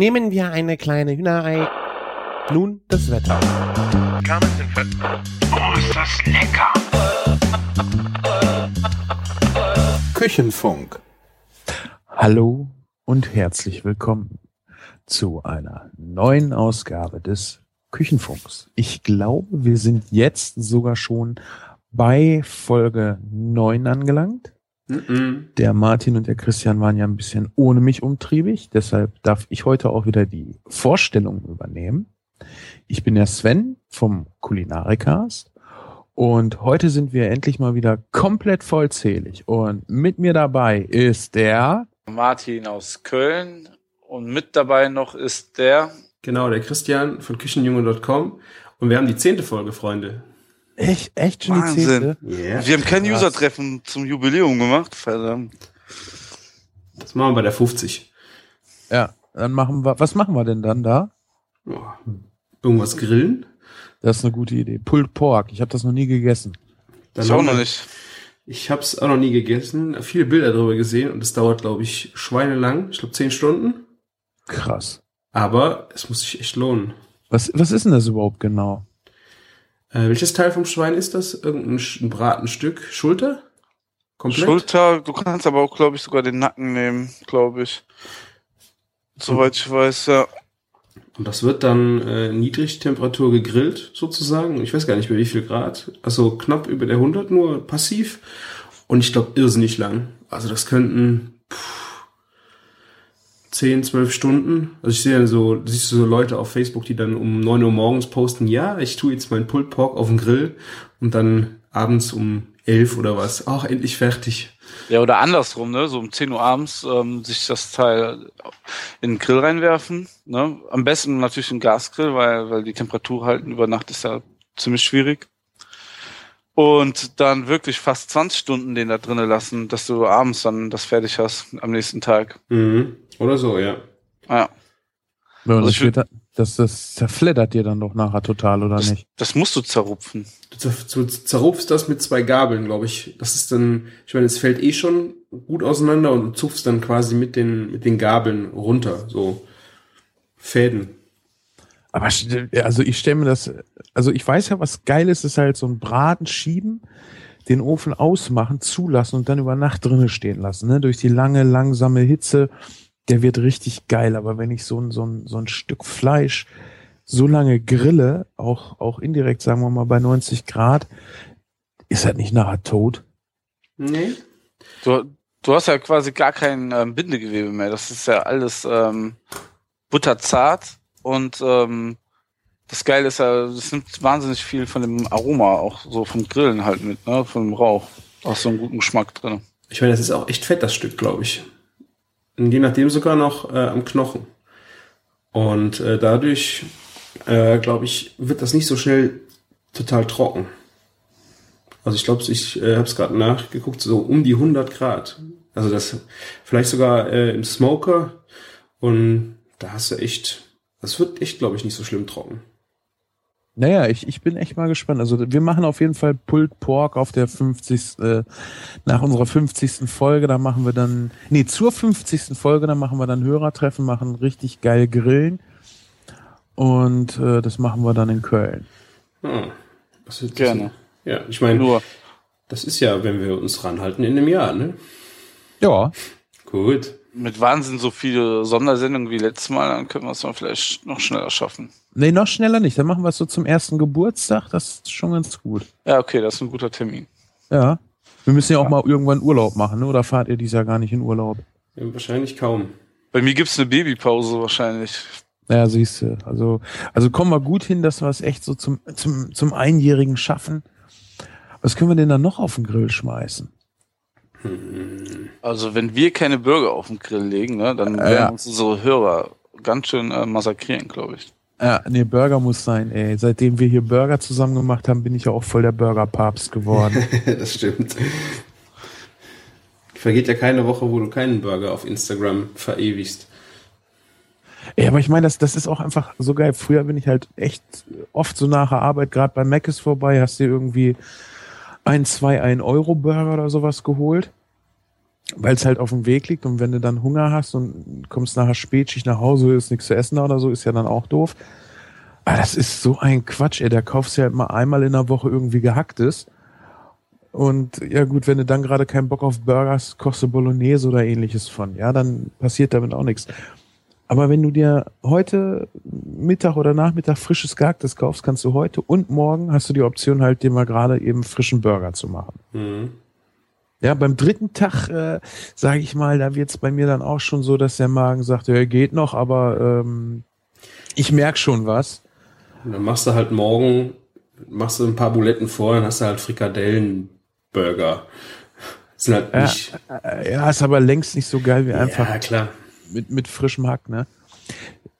Nehmen wir eine kleine Hühnerei. Nun das Wetter. Oh, ist das lecker! Küchenfunk. Hallo und herzlich willkommen zu einer neuen Ausgabe des Küchenfunks. Ich glaube, wir sind jetzt sogar schon bei Folge 9 angelangt. Der Martin und der Christian waren ja ein bisschen ohne mich umtriebig, deshalb darf ich heute auch wieder die Vorstellung übernehmen. Ich bin der Sven vom Kulinarikast und heute sind wir endlich mal wieder komplett vollzählig und mit mir dabei ist der Martin aus Köln und mit dabei noch ist der Genau, der Christian von Küchenjunge.com. Und wir haben die zehnte Folge, Freunde. Echt echt schon die Wahnsinn. zehnte. Yeah. Wir haben kein. User-Treffen zum Jubiläum gemacht, verdammt. Das machen wir bei der 50. Ja, dann machen wir was machen wir denn dann da? Oh, irgendwas grillen? Das ist eine gute Idee. Pulled Pork, ich habe das noch nie gegessen. Dann Ich auch noch nicht. Ich habe es auch noch nie gegessen. Viele Bilder darüber gesehen und es dauert, glaube ich, schweinelang. Ich glaube, zehn Stunden. Krass. Aber es muss sich echt lohnen. Was was ist denn das überhaupt genau? Äh, welches Teil vom Schwein ist das? Irgendein Bratenstück? Schulter? Komplett? Schulter, du kannst aber auch, glaube ich, sogar den Nacken nehmen, glaube ich. Soweit ich weiß, ja. Und das wird dann äh, Niedrigtemperatur gegrillt, sozusagen. Ich weiß gar nicht mehr, wie viel Grad. Also knapp über der 100 nur passiv. Und ich glaube, irrsinnig lang. Also das könnten pff, 10, 12 Stunden. Also ich sehe dann so, siehst du so Leute auf Facebook, die dann um 9 Uhr morgens posten, ja, ich tue jetzt meinen Pulled Pork auf den Grill und dann abends um 11 oder was. Ach, endlich fertig. Ja, oder andersrum, ne? So um 10 Uhr abends ähm, sich das Teil in den Grill reinwerfen. Ne? Am besten natürlich einen Gasgrill, weil, weil die Temperatur halten über Nacht ist ja ziemlich schwierig. Und dann wirklich fast 20 Stunden den da drinnen lassen, dass du abends dann das fertig hast am nächsten Tag. Mhm. Oder so, ja. Ja. Ja, Also das, ich da- das, das zerfleddert dir dann doch nachher total, oder Das, nicht? das musst du zerrupfen. Du zer- du zerrupfst das mit zwei Gabeln, glaube ich. Das ist dann, ich meine, es fällt eh schon gut auseinander und du zupfst dann quasi mit den, mit den Gabeln runter, so Fäden. Aber also ich stelle mir das, also ich weiß ja, was geil ist, ist halt so ein Braten schieben, den Ofen ausmachen, zulassen und dann über Nacht drinnen stehen lassen, ne? Durch die lange, langsame Hitze, der wird richtig geil. Aber wenn ich so ein, so ein, so ein Stück Fleisch so lange grille, auch, auch indirekt, sagen wir mal, bei 90 Grad, ist halt nicht nachher tot. Nee. Du, du hast ja quasi gar kein ähm, Bindegewebe mehr. Das ist ja alles ähm, butterzart und ähm, das Geile ist ja, das nimmt wahnsinnig viel von dem Aroma, auch so vom Grillen halt mit, ne? Von dem Rauch. Auch so einen guten Geschmack drin. Ich meine, das ist auch echt fett, das Stück, glaube ich. Je nachdem sogar noch äh, am Knochen. Und äh, dadurch, äh, glaube ich, wird das nicht so schnell total trocken. Also ich glaube, ich äh, habe es gerade nachgeguckt, so um die 100 Grad. Also das vielleicht sogar äh, im Smoker. Und da hast du echt, das wird echt, glaube ich, nicht so schlimm trocken. Naja, ich, ich bin echt mal gespannt. Also wir machen auf jeden Fall Pulled Pork auf der 50. Äh, nach unserer 50. Folge, da machen wir dann, nee, zur 50. Folge, da machen wir dann Hörertreffen, machen richtig geil Grillen. Und äh, das machen wir dann in Köln. Ah, das ist, Gerne. Ja, ich meine, Nur, das ist ja, wenn wir uns ranhalten, in einem Jahr, ne? Ja. Gut. Mit Wahnsinn so viele Sondersendungen wie letztes Mal, dann können wir es dann vielleicht noch schneller schaffen. Nee, noch schneller nicht. Dann machen wir es so zum ersten Geburtstag. Das ist schon ganz gut. Ja, okay, das ist ein guter Termin. Ja. Wir müssen ja auch mal irgendwann Urlaub machen, ne? Oder fahrt ihr dieses Jahr gar nicht in Urlaub? Ja, wahrscheinlich kaum. Bei mir gibt's eine Babypause wahrscheinlich. Ja, siehst du. Also, also kommen wir gut hin, dass wir es echt so zum, zum, zum Einjährigen schaffen. Was können wir denn dann noch auf den Grill schmeißen? Also wenn wir keine Burger auf den Grill legen, ne, dann Ja. werden uns unsere Hörer ganz schön äh, massakrieren, glaube ich. Ja, nee, Burger muss sein, ey. Seitdem wir hier Burger zusammen gemacht haben, bin ich ja auch voll der Burger-Papst geworden. das stimmt. Vergeht ja keine Woche, wo du keinen Burger auf Instagram verewigst. ey, aber ich meine, das, das ist auch einfach so geil. Früher bin ich halt echt oft so nach der Arbeit, gerade bei Mac ist vorbei, hast dir irgendwie ein, zwei, ein Euro Burger oder sowas geholt. weil es halt auf dem Weg liegt und wenn du dann Hunger hast und kommst nachher spätschicht nach Hause, ist nichts zu essen oder so, ist ja dann auch doof. Aber das ist so ein Quatsch, ey. Da kaufst du ja immer einmal in der Woche irgendwie gehacktes. Und ja gut, wenn du dann gerade keinen Bock auf Burger hast, kochst du Bolognese oder ähnliches von. Ja, dann passiert damit auch nichts. Aber wenn du dir heute Mittag oder Nachmittag frisches Gehacktes kaufst, kannst du heute und morgen hast du die Option halt dir mal gerade eben frischen Burger zu machen. Mhm. Ja, beim dritten Tag, äh, sage ich mal, da wird's bei mir dann auch schon so, dass der Magen sagt, ja, geht noch, aber ähm, ich merk schon was. Und dann machst du halt morgen, machst du ein paar Buletten vor, dann hast du halt Frikadellenburger. Sind halt Ja, nicht. äh, ja, ist aber längst nicht so geil wie einfach ja, klar. Mit, mit frischem Hack, ne?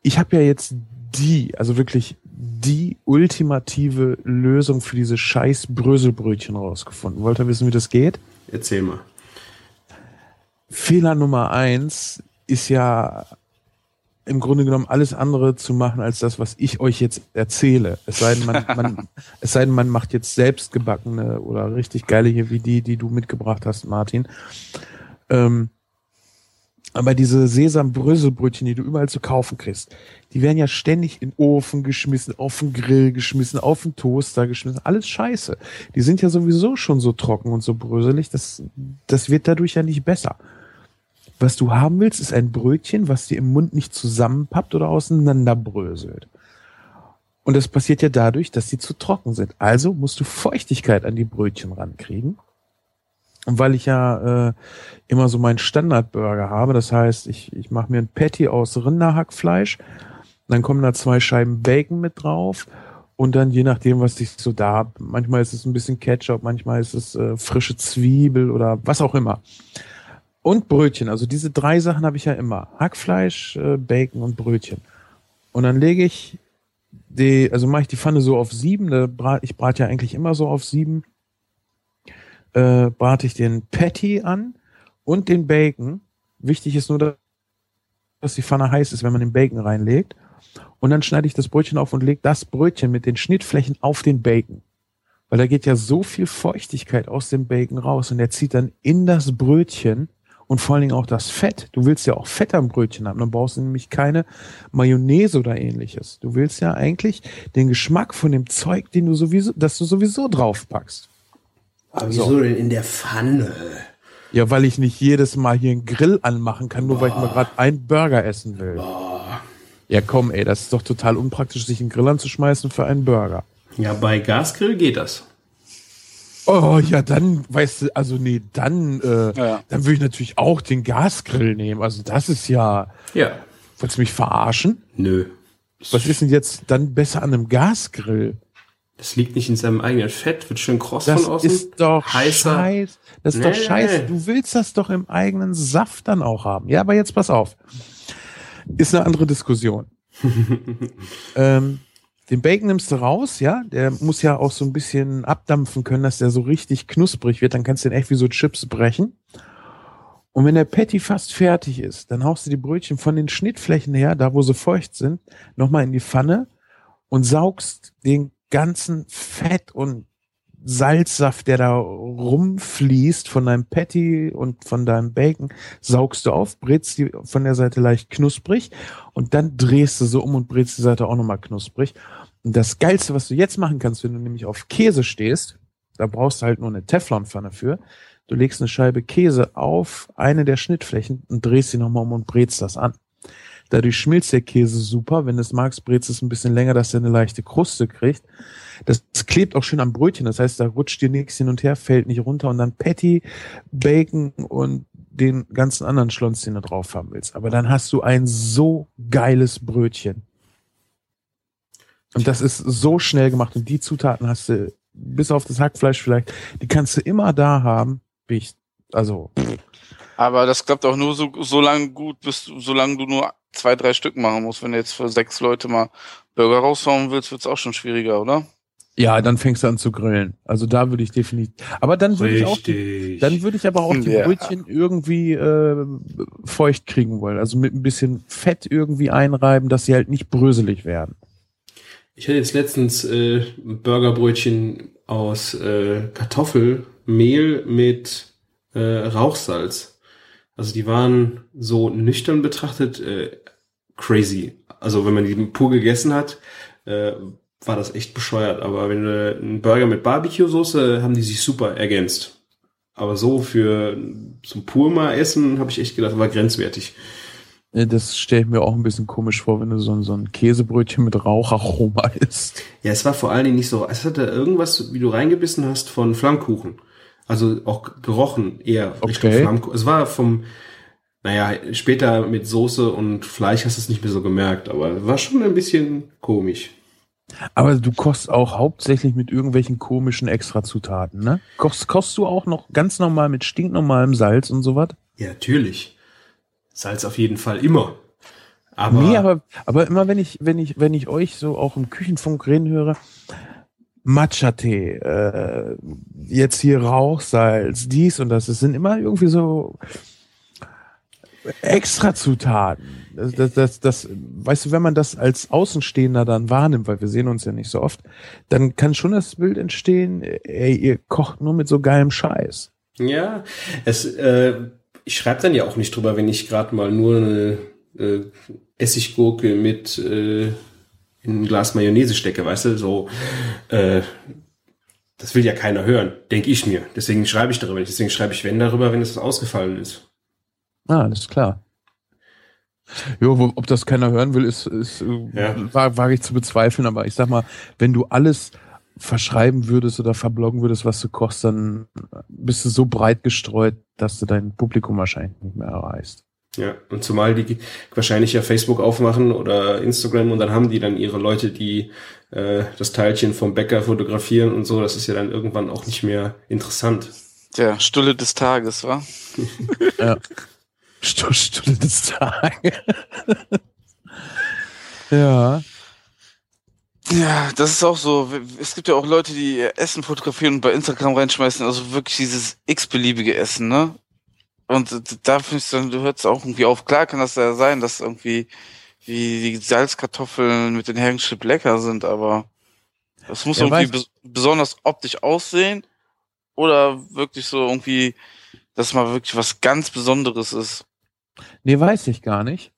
Ich habe ja jetzt die, also wirklich die ultimative Lösung für diese scheiß Bröselbrötchen rausgefunden. Wollt ihr wissen, wie das geht? Erzähl mal. Fehler Nummer eins ist ja im Grunde genommen alles andere zu machen als das, was ich euch jetzt erzähle. Es sei denn, man, man, es sei denn, man macht jetzt selbst gebackene oder richtig geile hier wie die, die du mitgebracht hast, Martin. Ähm, aber diese Sesam-Bröselbrötchen, die du überall zu kaufen kriegst, die werden ja ständig in den Ofen geschmissen, auf den Grill geschmissen, auf den Toaster geschmissen. Alles scheiße. Die sind ja sowieso schon so trocken und so bröselig. Das, das wird dadurch ja nicht besser. Was du haben willst, ist ein Brötchen, was dir im Mund nicht zusammenpappt oder auseinanderbröselt. Und das passiert ja dadurch, dass sie zu trocken sind. Also musst du Feuchtigkeit an die Brötchen rankriegen. Und weil ich ja äh, immer so meinen Standardburger habe, das heißt, ich, ich mache mir ein Patty aus Rinderhackfleisch, dann kommen da zwei Scheiben Bacon mit drauf und dann je nachdem, was ich so da hab, manchmal ist es ein bisschen Ketchup, manchmal ist es äh, frische Zwiebel oder was auch immer. Und Brötchen, also diese drei Sachen habe ich ja immer. Hackfleisch, äh, Bacon und Brötchen. Und dann lege ich die, also mache ich die Pfanne so auf sieben, ich brate ja eigentlich immer so auf sieben äh, brate ich den Patty an und den Bacon. Wichtig ist nur, dass die Pfanne heiß ist, wenn man den Bacon reinlegt. Und dann schneide ich das Brötchen auf und lege das Brötchen mit den Schnittflächen auf den Bacon. Weil da geht ja so viel Feuchtigkeit aus dem Bacon raus und der zieht dann in das Brötchen und vor allen Dingen auch das Fett. Du willst ja auch Fett am Brötchen haben, dann brauchst du nämlich keine Mayonnaise oder ähnliches. Du willst ja eigentlich den Geschmack von dem Zeug, den du sowieso, das du sowieso draufpackst. Aber wieso denn in der Pfanne? Ja, weil ich nicht jedes Mal hier einen Grill anmachen kann, nur weil ich mal gerade einen Burger essen will. Ja, komm, ey, das ist doch total unpraktisch, sich einen Grill anzuschmeißen für einen Burger. Ja, bei Gasgrill geht das. Oh, ja, dann, weißt du, also nee, dann, äh, Ja. dann würde ich natürlich auch den Gasgrill nehmen. Also das ist ja, Ja. wolltest du mich verarschen? Nö. Was ist denn jetzt dann besser an einem Gasgrill? Das liegt nicht in seinem eigenen Fett, wird schön kross Das von außen. ist doch heißer. scheiß. Das ist doch Nee. scheiße. Du willst das doch im eigenen Saft dann auch haben. Ja, aber jetzt pass auf. Ist eine andere Diskussion. ähm, den Bacon nimmst du raus, ja. Der muss ja auch so ein bisschen abdampfen können, dass der so richtig knusprig wird. Dann kannst du den echt wie so Chips brechen. Und wenn der Patty fast fertig ist, dann haust du die Brötchen von den Schnittflächen her, da wo sie feucht sind, nochmal in die Pfanne und saugst den ganzen Fett und Salzsaft, der da rumfließt von deinem Patty und von deinem Bacon, saugst du auf, brätst die von der Seite leicht knusprig und dann drehst du so um und brätst die Seite auch nochmal knusprig. Und das Geilste, was du jetzt machen kannst, wenn du nämlich auf Käse stehst, da brauchst du halt nur eine Teflonpfanne für. Du legst eine Scheibe Käse auf eine der Schnittflächen und drehst sie nochmal um und brätst das an. Dadurch schmilzt der Käse super. Wenn es magst, brätst es ein bisschen länger, dass er eine leichte Kruste kriegt. Das, klebt auch schön am Brötchen. Das heißt, da rutscht dir nichts hin und her, fällt nicht runter und dann Patty, Bacon und den ganzen anderen Schlons, den du drauf haben willst. Aber dann hast du ein so geiles Brötchen. Und das ist so schnell gemacht und die Zutaten hast du, bis auf das Hackfleisch vielleicht, die kannst du immer da haben. Wie ich, also, Aber das klappt auch nur so, so lange gut, bis du, solange du nur zwei, drei Stück machen musst. Wenn du jetzt für sechs Leute mal Burger raushauen willst, wird's auch schon schwieriger, oder? ja, dann fängst du an zu grillen. Also da würde ich definitiv, aber dann würde ich auch die. Dann würde ich aber auch die Ja. Brötchen irgendwie äh, feucht kriegen wollen. Also mit ein bisschen Fett irgendwie einreiben, dass sie halt nicht bröselig werden. Ich hatte jetzt letztens äh, Burgerbrötchen aus äh, Kartoffelmehl mit äh, Rauchsalz. Also die waren so nüchtern betrachtet äh, crazy. Also wenn man die pur gegessen hat, äh, war das echt bescheuert. Aber wenn du einen Burger mit Barbecue-Soße, haben die sich super ergänzt. Aber so für zum pur mal essen, habe ich echt gedacht, war grenzwertig. Das stelle ich mir auch ein bisschen komisch vor, wenn du so ein, so ein Käsebrötchen mit Raucharoma isst. Ja, es war vor allen Dingen nicht so, es hatte irgendwas, wie du reingebissen hast, von Flammkuchen. Also auch gerochen eher Richtung Okay. Flammkuchen. Es war vom, naja, später mit Soße und Fleisch hast du es nicht mehr so gemerkt, aber war schon ein bisschen komisch. Aber du kochst auch hauptsächlich mit irgendwelchen komischen Extrazutaten, ne? Kochst, kochst du auch noch ganz normal mit stinknormalem Salz und sowas? Ja, natürlich. Salz auf jeden Fall immer. Aber, nee, aber, aber immer wenn ich, wenn ich, wenn ich euch so auch im Küchenfunk reden höre, Matcha-Tee, äh, jetzt hier Rauchsalz, dies und das, es sind immer irgendwie so Extrazutaten. Das, das, das, das, weißt du, wenn man das als Außenstehender dann wahrnimmt, weil wir sehen uns ja nicht so oft, dann kann schon das Bild entstehen, ey, ihr kocht nur mit so geilem Scheiß. ja, es, äh, ich schreibe dann ja auch nicht drüber, wenn ich gerade mal nur eine äh, Essiggurke mit äh, in ein Glas Mayonnaise stecke, weißt du, so, äh, das will ja keiner hören, denke ich mir. Deswegen schreibe ich darüber nicht. Deswegen schreibe ich wenn darüber, wenn es ausgefallen ist. Ah, alles klar. Jo, wo, ob das keiner hören will, ist, ist äh, Ja. wa- wage ich zu bezweifeln, aber ich sag mal, wenn du alles verschreiben würdest oder verbloggen würdest, was du kochst, dann bist du so breit gestreut, dass du dein Publikum wahrscheinlich nicht mehr erreichst. Ja, und zumal die wahrscheinlich ja Facebook aufmachen oder Instagram und dann haben die dann ihre Leute, die äh, das Teilchen vom Bäcker fotografieren und so. Das ist ja dann irgendwann auch nicht mehr interessant. Der Stulle des Tages, wa? Ja. Stu- Stunde des Tages. ja. Ja, das ist auch so. Es gibt ja auch Leute, die ihr Essen fotografieren und bei Instagram reinschmeißen, also wirklich dieses x-beliebige Essen, ne? Und da finde ich dann, du hörst auch irgendwie auf. Klar kann das ja sein, dass irgendwie wie die Salzkartoffeln mit den Herrenschip lecker sind, aber das muss Ja, irgendwie weiß- bes besonders optisch aussehen oder wirklich so irgendwie, dass mal wirklich was ganz Besonderes ist. Nee, weiß ich gar nicht.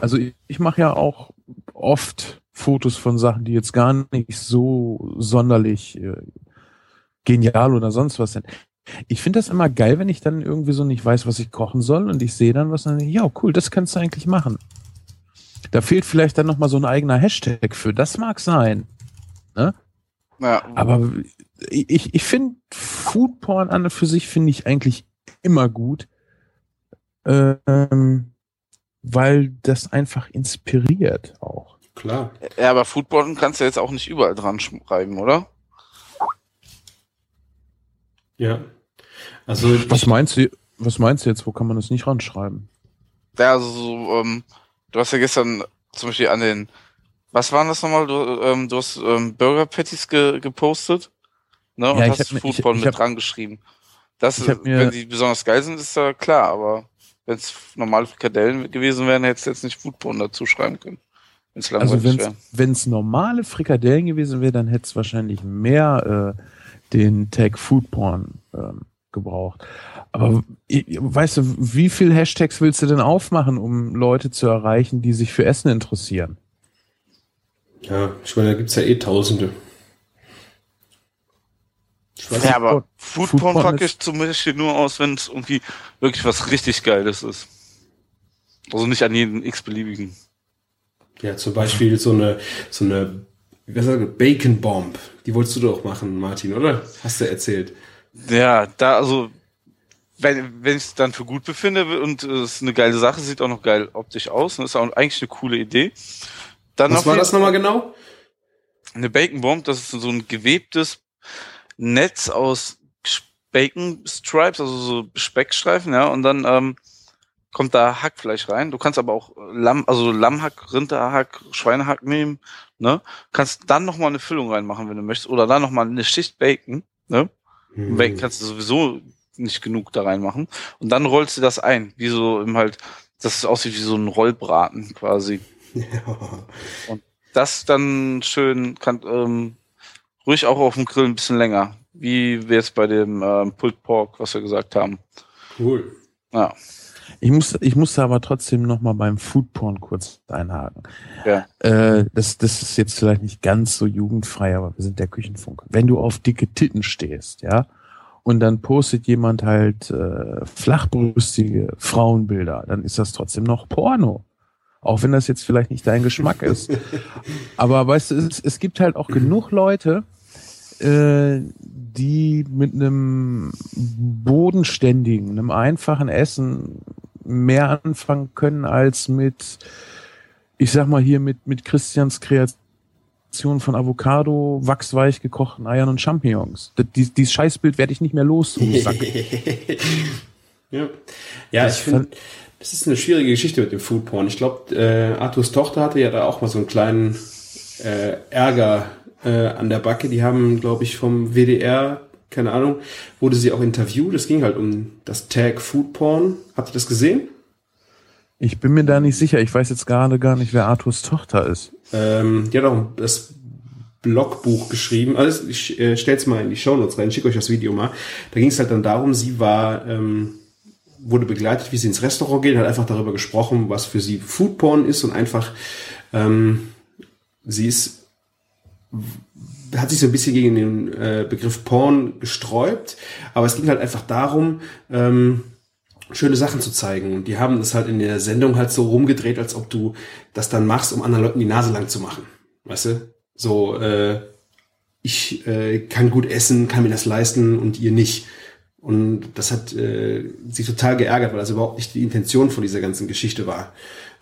Also ich, ich mache ja auch oft Fotos von Sachen, die jetzt gar nicht so sonderlich äh, genial oder sonst was sind. Ich finde das immer geil, wenn ich dann irgendwie so nicht weiß, was ich kochen soll und ich sehe dann was und dann ja, cool, das kannst du eigentlich machen. Da fehlt vielleicht dann nochmal so ein eigener Hashtag für. Das mag sein. Ja, Aber ich, ich finde Foodporn an und für sich finde ich eigentlich immer gut, ähm, weil das einfach inspiriert auch. Klar. ja aber Foodboarden kannst du jetzt auch nicht überall dran schreiben, oder? Ja. Also Was meinst du? Was meinst du jetzt? Wo kann man das nicht ranschreiben? Ja, also so, ähm, du hast ja gestern zum Beispiel an den, was waren das nochmal? Du, ähm, du hast ähm, Burger Patties ge gepostet, ne? Und Ja, ich hast hab mir- ich- ich mit hab- dran geschrieben. Das, ich hab mir- wenn die besonders geil sind, ist ja klar, aber wenn es normale Frikadellen gewesen wären, hättest du jetzt nicht Foodporn dazu schreiben können. Wenn es Also wenn es normale Frikadellen gewesen wäre, dann hätte es wahrscheinlich mehr äh, den Tag Foodporn ähm, gebraucht. Aber i- weißt du, wie viel Hashtags willst du denn aufmachen, um Leute zu erreichen, die sich für Essen interessieren? Ja, ich meine, da gibt's ja eh Tausende. Ich weiß Ja, nicht, aber Foodporn Foodporn packe ist- ich zum Beispiel nur aus, wenn es irgendwie wirklich was richtig Geiles ist. Also nicht an jeden x-beliebigen. ja, zum Beispiel so eine, so eine, wie sagt man, Bacon Bomb. Die wolltest du doch machen, Martin, oder? Hast du erzählt. Ja, da, also, wenn, wenn ich es dann für gut befinde und es ist eine geile Sache, sieht auch noch geil optisch aus und ist auch eigentlich eine coole Idee. Dann Was war das nochmal genau? Eine Bacon Bomb, das ist so ein gewebtes Netz aus Bacon Stripes, also so Speckstreifen, ja, und dann ähm, kommt da Hackfleisch rein. Du kannst aber auch Lamm, also Lammhack, Rinderhack, Schweinehack nehmen, ne? Kannst dann nochmal eine Füllung reinmachen, wenn du möchtest, oder dann nochmal eine Schicht Bacon, ne? Hm. Bacon kannst du sowieso nicht genug da reinmachen. Und dann rollst du das ein, wie so im halt, dass es aussieht wie so ein Rollbraten quasi. Ja. Das dann schön, kann, ähm, ruhig auch auf dem Grill ein bisschen länger. Wie wir jetzt bei dem ähm, Pulled Pork, was wir gesagt haben. Cool. Ja. Ich muss, ich musste aber trotzdem noch mal beim Foodporn kurz einhaken. Ja. Äh, das, das ist jetzt vielleicht nicht ganz so jugendfrei, aber wir sind der Küchenfunk. Wenn du auf dicke Titten stehst, ja, und dann postet jemand halt äh, flachbrüstige Frauenbilder, dann ist das trotzdem noch Porno. Auch wenn das jetzt vielleicht nicht dein Geschmack ist. Aber weißt du, es, es gibt halt auch genug Leute, äh, die mit einem bodenständigen, einem einfachen Essen mehr anfangen können als mit, ich sag mal hier mit, mit Christians Kreation von Avocado, wachsweich gekochten Eiern und Champignons. Das, dies, dieses Scheißbild werde ich nicht mehr los. ja, ja Das ich finde, das ist eine schwierige Geschichte mit dem Foodporn. Ich glaube, äh, Arthurs Tochter hatte ja da auch mal so einen kleinen äh, Ärger äh, an der Backe. Die haben, glaube ich, vom WDR, keine Ahnung, wurde sie auch interviewt. Es ging halt um das Tag Foodporn. Habt ihr das gesehen? Ich bin mir da nicht sicher. Ich weiß jetzt gerade gar nicht, wer Arthurs Tochter ist. Ähm, die hat auch das Blogbuch geschrieben. Also ich äh, stell's mal in die Shownotes rein, schick euch das Video mal. Da ging es halt dann darum, sie war, ähm, wurde begleitet, wie sie ins Restaurant geht, hat einfach darüber gesprochen, was für sie Foodporn ist und einfach, ähm, sie ist hat sich so ein bisschen gegen den äh, Begriff Porn gesträubt, aber es ging halt einfach darum, ähm, schöne Sachen zu zeigen. Und die haben das halt in der Sendung halt so rumgedreht, als ob du das dann machst, um anderen Leuten die Nase lang zu machen. Weißt du? So, äh, ich äh, kann gut essen, kann mir das leisten und ihr nicht. Und das hat äh, sie total geärgert, weil das überhaupt nicht die Intention von dieser ganzen Geschichte war.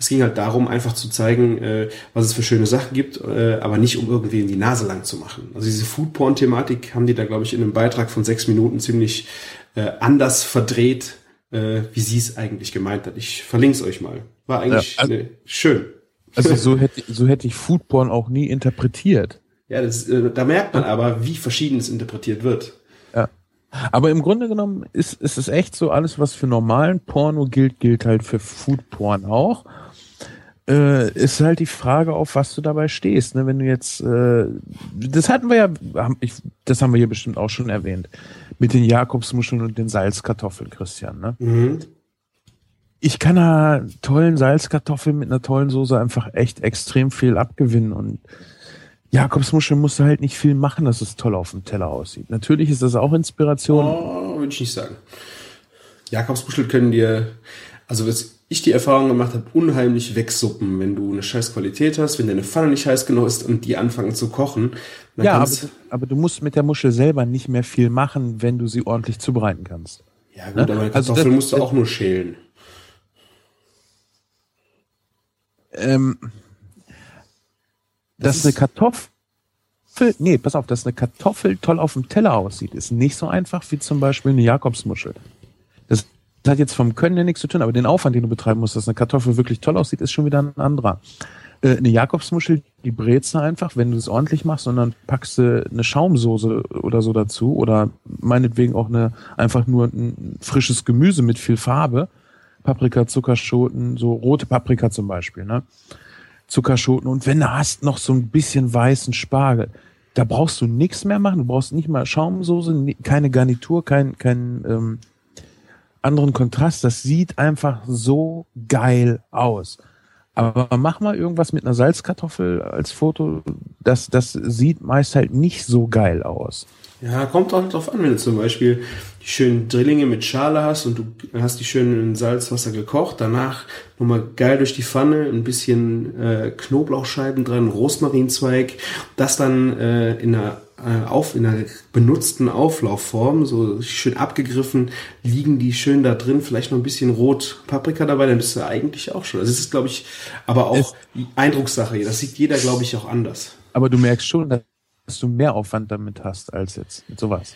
Es ging halt darum, einfach zu zeigen, äh, was es für schöne Sachen gibt, äh, aber nicht um irgendwie in die Nase lang zu machen. Also diese Foodporn-Thematik haben die da, glaube ich, in einem Beitrag von sechs Minuten ziemlich äh, anders verdreht, äh, wie sie es eigentlich gemeint hat. Ich verlinke es euch mal. War eigentlich Ja, also- ne, schön. Also so hätte, so hätte ich Foodporn auch nie interpretiert. Ja, das, äh, da merkt man aber, wie verschieden es interpretiert wird. Aber im Grunde genommen ist, ist es echt so, alles, was für normalen Porno gilt, gilt halt für Foodporn auch. Äh, ist halt die Frage, auf was du dabei stehst. Ne? Wenn du jetzt, äh, das hatten wir ja, haben- ich, das haben wir hier bestimmt auch schon erwähnt, mit den Jakobsmuscheln und den Salzkartoffeln, Christian. Ne? Mhm. Ich kann einer tollen Salzkartoffel mit einer tollen Soße einfach echt extrem viel abgewinnen und Jakobsmuscheln musst du halt nicht viel machen, dass es toll auf dem Teller aussieht. Natürlich ist das auch Inspiration. Oh, würde ich nicht sagen. Jakobsmuschel können dir, also was ich die Erfahrung gemacht habe, unheimlich wegsuppen, wenn du eine scheiß Qualität hast, wenn deine Pfanne nicht heiß genug ist und die anfangen zu kochen. Ja, aber, aber du musst mit der Muschel selber nicht mehr viel machen, wenn du sie ordentlich zubereiten kannst. ja gut, ne? aber eine Also Kartoffel das- musst du das- auch nur schälen. Ähm, Das dass eine Kartoffel, nee, pass auf, dass eine Kartoffel toll auf dem Teller aussieht, ist nicht so einfach wie zum Beispiel eine Jakobsmuschel. Das hat jetzt vom Können her nichts zu tun, aber den Aufwand, den du betreiben musst, dass eine Kartoffel wirklich toll aussieht, ist schon wieder ein anderer. Äh, eine Jakobsmuschel, die brätst du einfach, wenn du es ordentlich machst, dann packst du eine Schaumsoße oder so dazu oder meinetwegen auch eine einfach nur ein frisches Gemüse mit viel Farbe. Paprika, Zuckerschoten, so rote Paprika zum Beispiel, ne? Zuckerschoten und wenn du hast noch so ein bisschen weißen Spargel, da brauchst du nichts mehr machen. Du brauchst nicht mal Schaumsoße, keine Garnitur, kein, kein ähm, anderen Kontrast. Das sieht einfach so geil aus. Aber mach mal irgendwas mit einer Salzkartoffel als Foto. Das, das sieht meist halt nicht so geil aus. Ja, kommt auch drauf an, wenn du zum Beispiel die schönen Drillinge mit Schale hast und du hast die schön in Salzwasser gekocht, danach nochmal geil durch die Pfanne, ein bisschen äh, Knoblauchscheiben dran, Rosmarinzweig, das dann äh, in einer äh, auf in einer benutzten Auflaufform, so schön abgegriffen, liegen die schön da drin, vielleicht noch ein bisschen rot Paprika dabei, dann bist du eigentlich auch schon. Also es ist, glaube ich, aber auch Eindruckssache. Das sieht jeder, glaube ich, auch anders. Aber du merkst schon, dass du mehr Aufwand damit hast als jetzt mit sowas.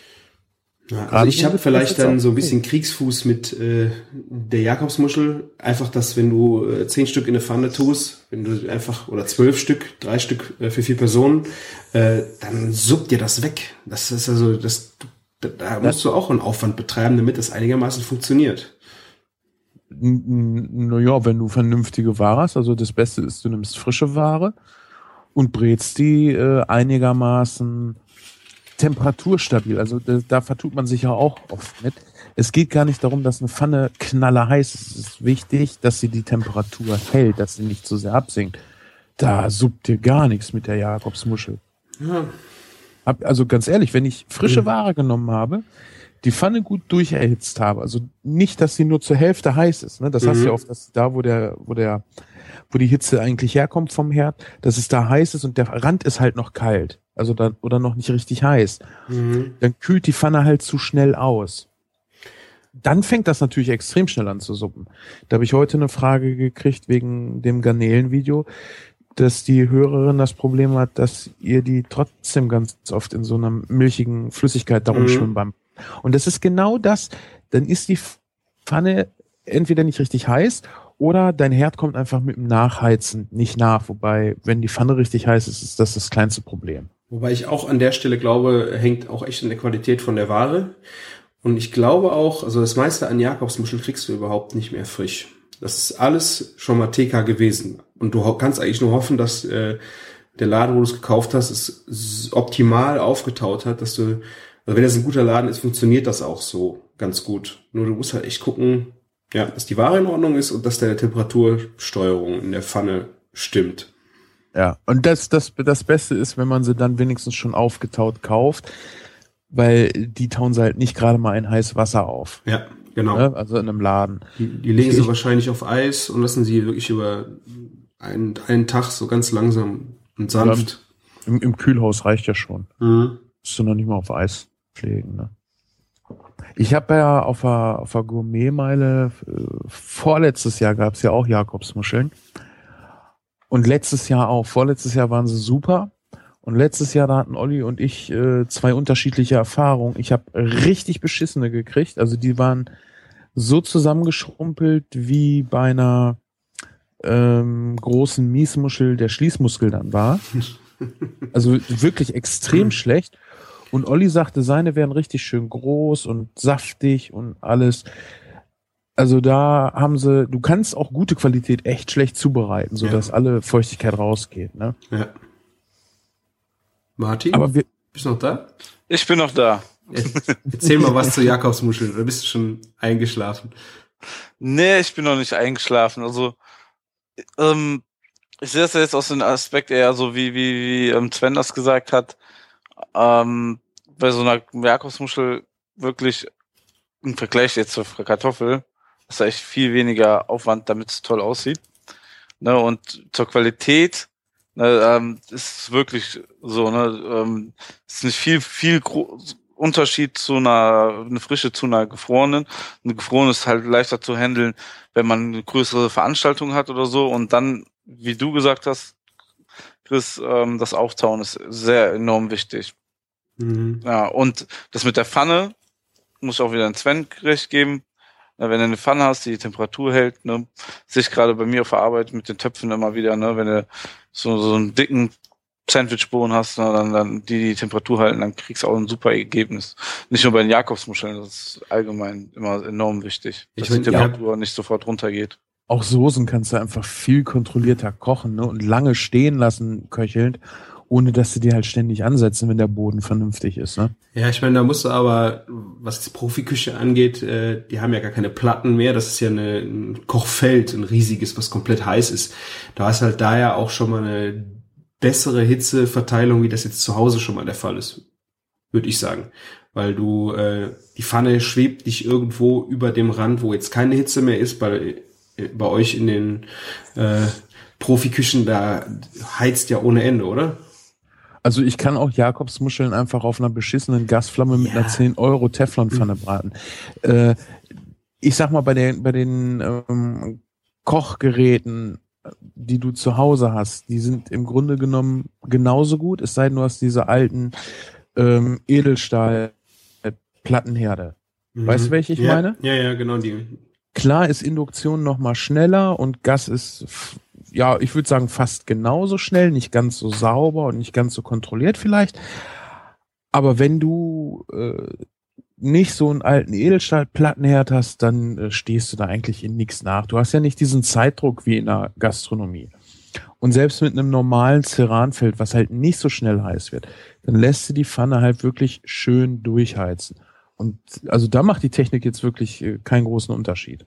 Ja, also ich habe vielleicht dann so ein bisschen Kriegsfuß mit äh, der Jakobsmuschel. Einfach, dass wenn du äh, zehn Stück in eine Pfanne tust, wenn du einfach, oder zwölf Stück, drei Stück äh, für vier Personen, äh, dann suppt dir das weg. Das ist also, das, da, da musst du auch einen Aufwand betreiben, damit das einigermaßen funktioniert. Naja, wenn du vernünftige Ware hast, also das Beste ist, du nimmst frische Ware und brätst die äh, einigermaßen temperaturstabil. Also da, da vertut man sich ja auch oft mit. Es geht gar nicht darum, dass eine Pfanne knaller heiß ist. Es ist wichtig, dass sie die Temperatur hält, dass sie nicht zu sehr absinkt. Da suppt dir gar nichts mit der Jakobsmuschel. Ja. Hab, also ganz ehrlich, wenn ich frische Mhm. Ware genommen habe, die Pfanne gut durcherhitzt habe, also nicht, dass sie nur zur Hälfte heiß ist, ne? Das hast Mhm. du ja oft, dass da, wo der, wo der, wo die Hitze eigentlich herkommt vom Herd, dass es da heiß ist und der Rand ist halt noch kalt, also da, oder noch nicht richtig heiß. Mhm. Dann kühlt die Pfanne halt zu schnell aus. Dann fängt das natürlich extrem schnell an zu suppen. Da habe ich heute eine Frage gekriegt wegen dem Garnelenvideo, dass die Hörerin das Problem hat, dass ihr die trotzdem ganz oft in so einer milchigen Flüssigkeit darum Mhm. schwimmen beim. Und das ist genau das. Dann ist die Pfanne entweder nicht richtig heiß oder dein Herd kommt einfach mit dem Nachheizen nicht nach. Wobei, wenn die Pfanne richtig heiß ist, ist das das kleinste Problem. Wobei ich auch an der Stelle glaube, hängt auch echt an der Qualität von der Ware. Und ich glaube auch, also das meiste an Jakobsmuscheln kriegst du überhaupt nicht mehr frisch. Das ist alles schon mal TK gewesen. Und du kannst eigentlich nur hoffen, dass äh, der Laden, wo du es gekauft hast, es optimal aufgetaut hat, dass du, also wenn das ein guter Laden ist, funktioniert das auch so ganz gut. Nur du musst halt echt gucken, ja, dass die Ware in Ordnung ist und dass deine Temperatursteuerung in der Pfanne stimmt. Ja, und das, das, das Beste ist, wenn man sie dann wenigstens schon aufgetaut kauft, weil die tauen sie halt nicht gerade mal in heißes Wasser auf. Ja, genau. Ne? Also in einem Laden. Die, die legen sie Ich- wahrscheinlich auf Eis und lassen sie wirklich über einen, einen Tag so ganz langsam und sanft. Im, Im Kühlhaus reicht ja schon. Mhm. Musst du noch nicht mal auf Eis pflegen. Ne? Ich habe ja auf der, auf der Gourmetmeile äh, vorletztes Jahr gab's ja auch Jakobsmuscheln. Und letztes Jahr auch. Vorletztes Jahr waren sie super. Und letztes Jahr, da hatten Olli und ich äh, zwei unterschiedliche Erfahrungen. Ich habe richtig beschissene gekriegt. Also die waren so zusammengeschrumpelt wie bei einer ähm, großen Miesmuschel der Schließmuskel dann war. Also wirklich extrem schlecht. Und Olli sagte, seine wären richtig schön groß und saftig und alles. Also da haben sie, du kannst auch gute Qualität echt schlecht zubereiten, sodass Ja. alle Feuchtigkeit rausgeht. Ne? Ja. Martin, Aber wir, bist du noch da? Ich bin noch da. Erzähl mal was zu Jakobsmuscheln, oder bist du schon eingeschlafen? Nee, ich bin noch nicht eingeschlafen. Also, ähm, ich sehe das ja jetzt aus dem Aspekt eher so, wie, wie, wie ähm, Sven das gesagt hat. Ähm, bei so einer Jakobsmuschel wirklich im Vergleich jetzt zur Kartoffel ist da echt viel weniger Aufwand, damit es toll aussieht. Ne, und zur Qualität ne, ähm, ist es wirklich so, ne, ähm, ist nicht viel, viel Unterschied zu einer, eine frische zu einer gefrorenen. Eine gefrorene ist halt leichter zu handeln, wenn man eine größere Veranstaltung hat oder so. Und dann, wie du gesagt hast, Chris, ähm, das Auftauen ist sehr enorm wichtig. Mhm. Ja, und das mit der Pfanne muss ich auch wieder einen Sven recht geben. Wenn du eine Pfanne hast, die die Temperatur hält, ne, sehe ich gerade bei mir auf der Arbeit mit den Töpfen immer wieder, ne, wenn du so, so einen dicken Sandwichboden hast, ne, dann, dann die die Temperatur halten, dann kriegst du auch ein super Ergebnis. Nicht nur bei den Jakobsmuscheln, das ist allgemein immer enorm wichtig, Ich dass die Temperatur nicht sofort runtergeht. auch Soßen kannst du einfach viel kontrollierter kochen ne? und lange stehen lassen, köchelnd, ohne dass sie dir halt ständig ansetzen, wenn der Boden vernünftig ist. Ne? Ja, ich meine, da musst du aber, was die Profiküche angeht, äh, die haben ja gar keine Platten mehr. Das ist ja eine, ein Kochfeld, ein riesiges, was komplett heiß ist. Da hast halt da ja auch schon mal eine bessere Hitzeverteilung, wie das jetzt zu Hause schon mal der Fall ist, würde ich sagen. Weil du, äh, die Pfanne schwebt nicht irgendwo über dem Rand, wo jetzt keine Hitze mehr ist, bei, äh, bei euch in den äh, Profiküchen, da heizt ja ohne Ende, oder? Also ich kann auch Jakobsmuscheln einfach auf einer beschissenen Gasflamme mit Ja. einer 10 Euro Teflonpfanne braten. Äh, ich sag mal, bei den, bei den ähm, Kochgeräten, die du zu Hause hast, die sind im Grunde genommen genauso gut, es sei denn, du hast diese alten ähm, Edelstahl-Plattenherde. Weißt du, welche ich Mhm. ja, meine? Ja, ja, genau die. Klar ist Induktion noch mal schneller und Gas ist, ja, ich würde sagen fast genauso schnell, nicht ganz so sauber und nicht ganz so kontrolliert vielleicht. Aber wenn du äh, nicht so einen alten Edelstahlplattenherd hast, dann äh, stehst du da eigentlich in nichts nach. Du hast ja nicht diesen Zeitdruck wie in der Gastronomie. Und selbst mit einem normalen Ceranfeld, was halt nicht so schnell heiß wird, dann lässt du die Pfanne halt wirklich schön durchheizen. Und also da macht die Technik jetzt wirklich äh, keinen großen Unterschied.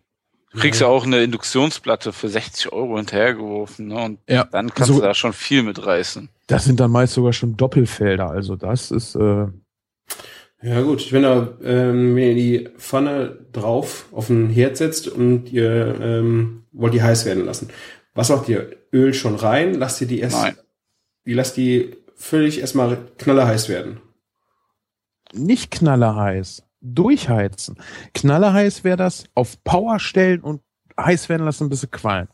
Du kriegst ja auch eine Induktionsplatte für 60 Euro hinterhergeworfen, ne? Und Ja, dann kannst so- du da schon viel mit reißen. Das sind dann meist sogar schon Doppelfelder. Also das ist äh, Ja gut, wenn ihr, ähm, wenn ihr die Pfanne drauf auf den Herd setzt und ihr ähm, wollt die heiß werden lassen, was macht ihr? Öl schon rein? Lasst ihr die erst, Nein. die lasst die völlig erstmal knallerheiß werden. nicht knallerheiß. Durchheizen. Knallerheiß wäre das auf Power stellen und heiß werden lassen, bis sie qualmt.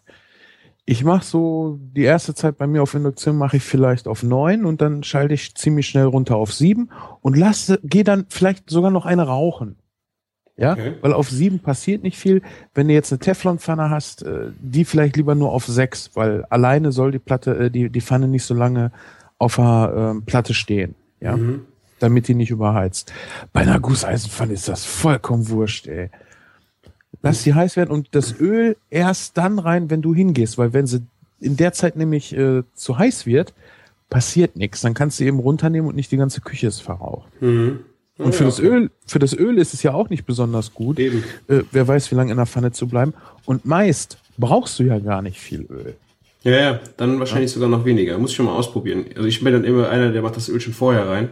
Ich mache so die erste Zeit bei mir auf Induktion mache ich vielleicht auf neun und dann schalte ich ziemlich schnell runter auf sieben und lasse, gehe dann vielleicht sogar noch eine rauchen. Ja, Okay. weil auf sieben passiert nicht viel. Wenn du jetzt eine Teflonpfanne hast, äh, die vielleicht lieber nur auf sechs, weil alleine soll die Platte, äh, die, die Pfanne nicht so lange auf der ähm, Platte stehen. Ja Mhm. Damit die nicht überheizt. Bei einer Gusseisenpfanne ist das vollkommen wurscht, ey. Lass sie heiß werden und das Öl erst dann rein, wenn du hingehst, weil wenn sie in der Zeit nämlich äh, zu heiß wird, passiert nichts. Dann kannst du eben runternehmen und nicht die ganze Küche ist verraucht. Mhm. Und für Ja, das. Öl, für das Öl ist es ja auch nicht besonders gut. Äh, wer weiß, wie lange in der Pfanne zu bleiben. Und meist brauchst du ja gar nicht viel Öl. Ja, ja, dann wahrscheinlich sogar noch weniger. Muss ich schon mal ausprobieren. Also ich bin dann immer einer, der macht das Öl schon vorher rein.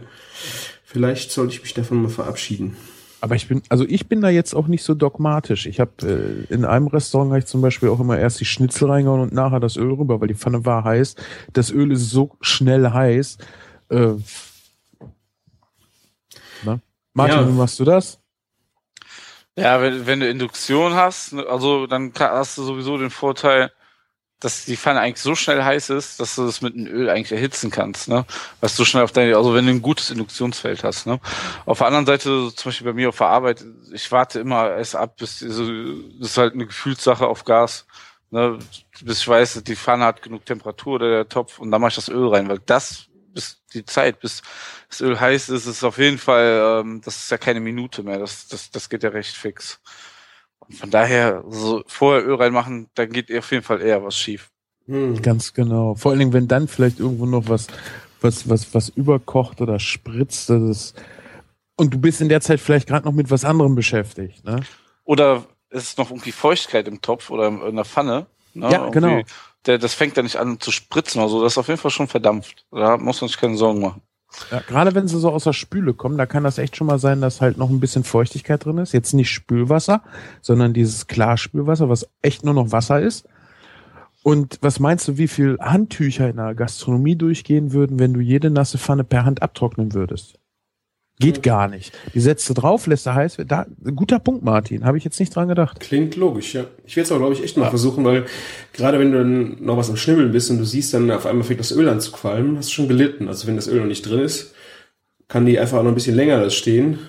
Vielleicht sollte ich mich davon mal verabschieden. Aber ich bin, also ich bin da jetzt auch nicht so dogmatisch. Ich habe äh, in einem Restaurant habe ich zum Beispiel auch immer erst die Schnitzel reingehauen und nachher das Öl rüber, weil die Pfanne war heiß. Das Öl ist so schnell heiß. Äh, na? Martin, Ja. wie machst du das? Ja, wenn, wenn du Induktion hast, ne, also dann hast du sowieso den Vorteil, dass die Pfanne eigentlich so schnell heiß ist, dass du das mit dem Öl eigentlich erhitzen kannst, ne? Was du schnell auf deine, also wenn du ein gutes Induktionsfeld hast, ne? Auf der anderen Seite, so zum Beispiel bei mir auf der Arbeit, ich warte immer erst ab, bis die, so, das ist halt eine Gefühlssache auf Gas, ne? Bis ich weiß, die Pfanne hat genug Temperatur oder der Topf und dann mache ich das Öl rein, weil das bis die Zeit, bis das Öl heiß ist, ist auf jeden Fall, ähm, das ist ja keine Minute mehr, das, das, das geht ja recht fix. Von daher, so vorher Öl reinmachen, dann geht auf jeden Fall eher was schief. Hm. Ganz genau. Vor allen Dingen, wenn dann vielleicht irgendwo noch was, was, was, was überkocht oder spritzt, das ist, und du bist in der Zeit vielleicht gerade noch mit was anderem beschäftigt, ne? Oder es ist noch irgendwie Feuchtigkeit im Topf oder in, der Pfanne. Ne? Ja, genau. Der, das fängt dann nicht an zu spritzen oder so. Das ist auf jeden Fall schon verdampft. Da muss man sich keine Sorgen machen. Ja, gerade wenn sie so aus der Spüle kommen, da kann das echt schon mal sein, dass halt noch ein bisschen Feuchtigkeit drin ist. Jetzt nicht Spülwasser, sondern dieses Klarspülwasser, was echt nur noch Wasser ist. Und was meinst du, wie viel Handtücher in der Gastronomie durchgehen würden, wenn du jede nasse Pfanne per Hand abtrocknen würdest? Geht gar nicht. Die setzt du drauf, lässt sie heiß werden. Da, guter Punkt, Martin. Habe ich jetzt nicht dran gedacht. Klingt logisch, ja. Ich werde es aber, glaube ich, echt mal versuchen, weil gerade wenn du dann noch was am Schnibbeln bist und du siehst dann auf einmal fängt das Öl an zu qualmen, hast du schon gelitten. Also wenn das Öl noch nicht drin ist, kann die einfach noch ein bisschen länger das stehen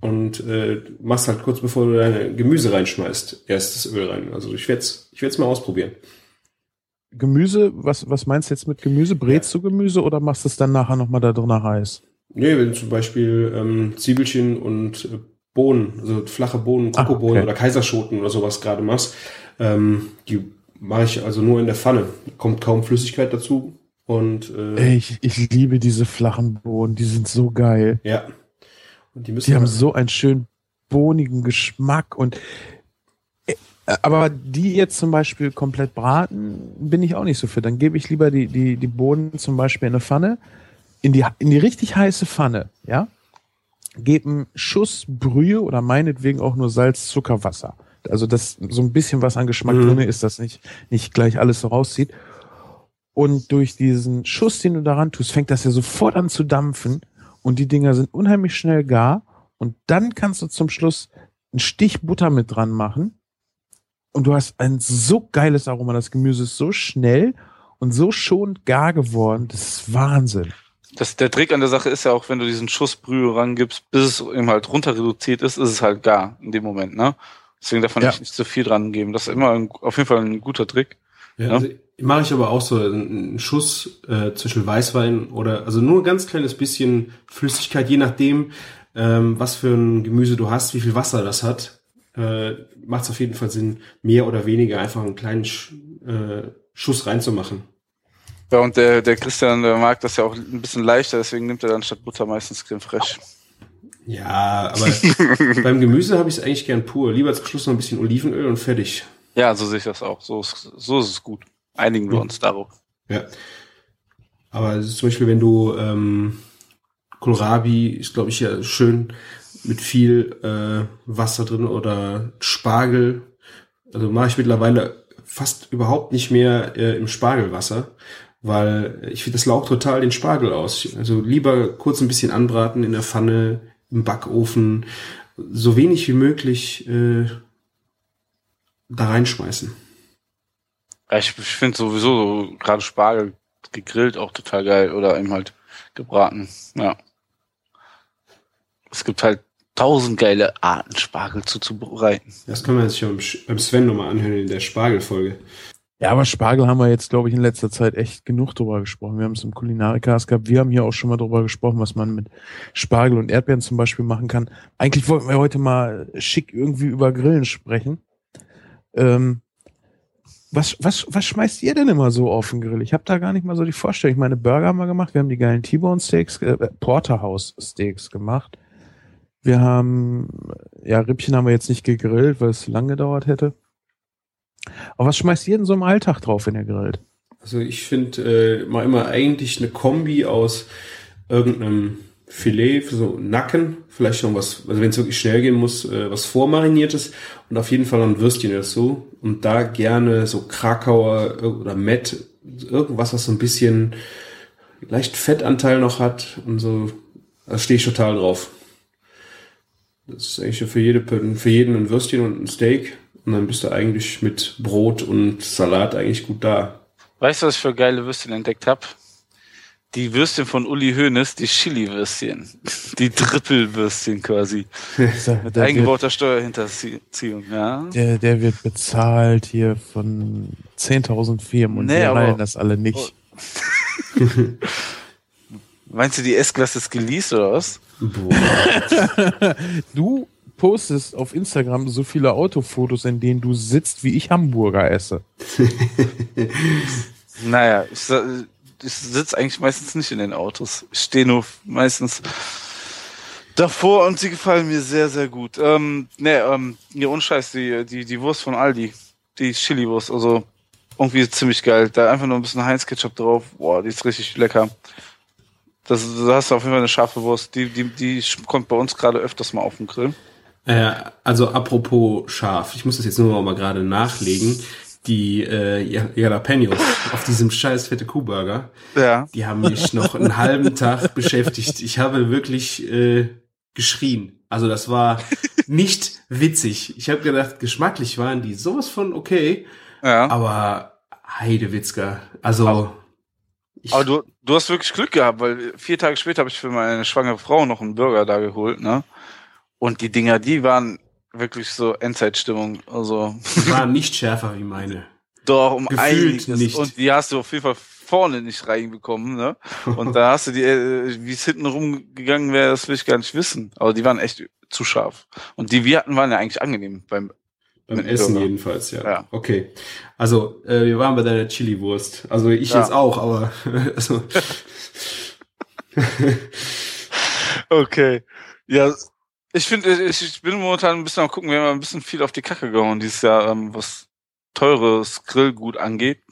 und äh, machst halt kurz bevor du deine Gemüse reinschmeißt, erst das Öl rein. Also ich werde es ich werd's mal ausprobieren. Gemüse, was, was meinst du jetzt mit Gemüse? Brätst du Gemüse oder machst du es dann nachher nochmal da drin heiß? Nee, wenn du zum Beispiel ähm, Zwiebelchen und äh, Bohnen, also flache Bohnen, Ah, Kokobohnen okay. oder Kaiserschoten oder sowas gerade machst, ähm, die mache ich also nur in der Pfanne. Kommt kaum Flüssigkeit dazu und äh, ich, ich liebe diese flachen Bohnen, die sind so geil. ja. Und die müssen Die haben so einen schönen bohnigen Geschmack und äh, aber die jetzt zum Beispiel komplett braten, bin ich auch nicht so für. Dann gebe ich lieber die, die, die Bohnen zum Beispiel in eine Pfanne, in die, in die richtig heiße Pfanne, ja, gebe einen Schuss Brühe oder meinetwegen auch nur Salz, Zucker, Wasser. Also dass so ein bisschen was an Geschmack Mhm. drinne ist, dass nicht, nicht gleich alles so rauszieht. Und durch diesen Schuss, den du daran tust, fängt das ja sofort an zu dampfen und die Dinger sind unheimlich schnell gar und dann kannst du zum Schluss einen Stich Butter mit dran machen und du hast ein so geiles Aroma. Das Gemüse ist so schnell und so schonend gar geworden. Das ist Wahnsinn. Das, der Trick an der Sache ist ja auch, wenn du diesen Schuss Brühe rangibst, bis es eben halt runter reduziert ist, ist es halt gar in dem Moment, ne? Deswegen darf man Ja. nicht zu viel dran geben. Das ist immer ein, auf jeden Fall ein guter Trick. Ja, Ja. also mache ich aber auch so einen Schuss äh, zwischen Weißwein oder also nur ein ganz kleines bisschen Flüssigkeit, je nachdem, ähm, was für ein Gemüse du hast, wie viel Wasser das hat, äh, macht es auf jeden Fall Sinn, mehr oder weniger einfach einen kleinen Sch äh, Schuss reinzumachen. Ja, und der, der Christian, der mag das ja auch ein bisschen leichter, deswegen nimmt er dann statt Butter meistens Creme Fraiche. Ja, aber beim Gemüse habe ich es eigentlich gern pur. Lieber zum Schluss noch ein bisschen Olivenöl und fertig. Ja, so sehe ich das auch. So ist, so ist es gut. Einigen wir uns darauf. Ja. Aber zum Beispiel, wenn du ähm, Kohlrabi ist, glaube ich, ja schön mit viel äh, Wasser drin oder Spargel. Also mache ich mittlerweile fast überhaupt nicht mehr äh, im Spargelwasser, weil ich finde, das laugt total den Spargel aus. Also lieber kurz ein bisschen anbraten in der Pfanne, im Backofen, so wenig wie möglich äh, da reinschmeißen. Ich ich finde sowieso so gerade Spargel gegrillt auch total geil oder eben halt gebraten. Ja. Es gibt halt tausend geile Arten, Spargel zuzubereiten. Das können wir jetzt schon beim Sven nochmal anhören in der Spargelfolge. Ja, aber Spargel haben wir jetzt, glaube ich, in letzter Zeit echt genug drüber gesprochen. Wir haben es im Kulinarikast gehabt. Wir haben hier auch schon mal drüber gesprochen, was man mit Spargel und Erdbeeren zum Beispiel machen kann. Eigentlich wollten wir heute mal schick irgendwie über Grillen sprechen. Ähm, was, was, was schmeißt ihr denn immer so auf den Grill? Ich habe da gar nicht mal so die Vorstellung. Ich meine, Burger haben wir gemacht. Wir haben die geilen T-Bone Steaks, äh, Porterhouse Steaks gemacht. Wir haben, ja, Rippchen haben wir jetzt nicht gegrillt, weil es lang gedauert hätte. Aber was schmeißt ihr denn so im Alltag drauf, wenn ihr grillt? Also ich finde äh, mal immer eigentlich eine Kombi aus irgendeinem Filet, so Nacken, vielleicht noch was, also wenn es wirklich schnell gehen muss, äh, was vormariniertes und auf jeden Fall ein Würstchen dazu und da gerne so Krakauer oder Met, irgendwas, was so ein bisschen leicht Fettanteil noch hat und so, da stehe ich total drauf. Das ist eigentlich für, jede, für jeden ein Würstchen und ein Steak und dann bist du eigentlich mit Brot und Salat eigentlich gut da. Weißt du, was ich für geile Würstchen entdeckt habe? Die Würstchen von Uli Hoeneß, die Chili-Würstchen. Die Trippelwürstchen quasi. Mit der, wird, eingebauter Steuerhinterziehung, ja. der, der wird bezahlt hier von 10.000 Firmen und Nee, wir aber- das alle nicht. Meinst du, die S-Klasse ist geleast oder was? Boah. Du postest auf Instagram so viele Autofotos, in denen du sitzt, wie ich Hamburger esse. Naja, ich, ich sitze eigentlich meistens nicht in den Autos. Ich stehe nur meistens davor und sie gefallen mir sehr, sehr gut. Ähm, ne, ähm, ja, ohne Scheiß, die, die, die Wurst von Aldi, die Chili-Wurst, also irgendwie ziemlich geil. Da einfach nur ein bisschen Heinz-Ketchup drauf. Boah, die ist richtig lecker. Das, da hast du auf jeden Fall eine scharfe Wurst. Die, die, die kommt bei uns gerade öfters mal auf den Grill. Äh, also apropos scharf, ich muss das jetzt nur noch mal gerade nachlegen. Die äh, Jalapenos auf diesem scheiß fette Kuhburger, Ja. die haben mich noch einen halben Tag beschäftigt. Ich habe wirklich äh, geschrien. Also das war nicht witzig. Ich habe gedacht, geschmacklich waren die sowas von okay, Ja. aber Heidewitzka. Also ich, Aber du, du hast wirklich Glück gehabt, weil vier Tage später habe ich für meine schwangere Frau noch einen Burger da geholt, ne? Und die Dinger, die waren wirklich so Endzeitstimmung. Also war nicht schärfer wie meine. doch um Gefühlt einiges. nicht. Und die hast du auf jeden Fall vorne nicht reinbekommen, ne? Und da hast du die, äh, wie es hinten rumgegangen wäre, das will ich gar nicht wissen. Aber die waren echt zu scharf. Und die wir hatten, waren ja eigentlich angenehm beim Beim Essen Burger. jedenfalls, ja. Ja. Okay. Also, äh, wir waren bei deiner Chili-Wurst. Also ich Ja. jetzt auch, aber also, Okay. Ja, ich finde, ich, ich bin momentan ein bisschen am gucken, wir haben ein bisschen viel auf die Kacke gehauen dieses Jahr, ähm, was teures Grillgut angeht.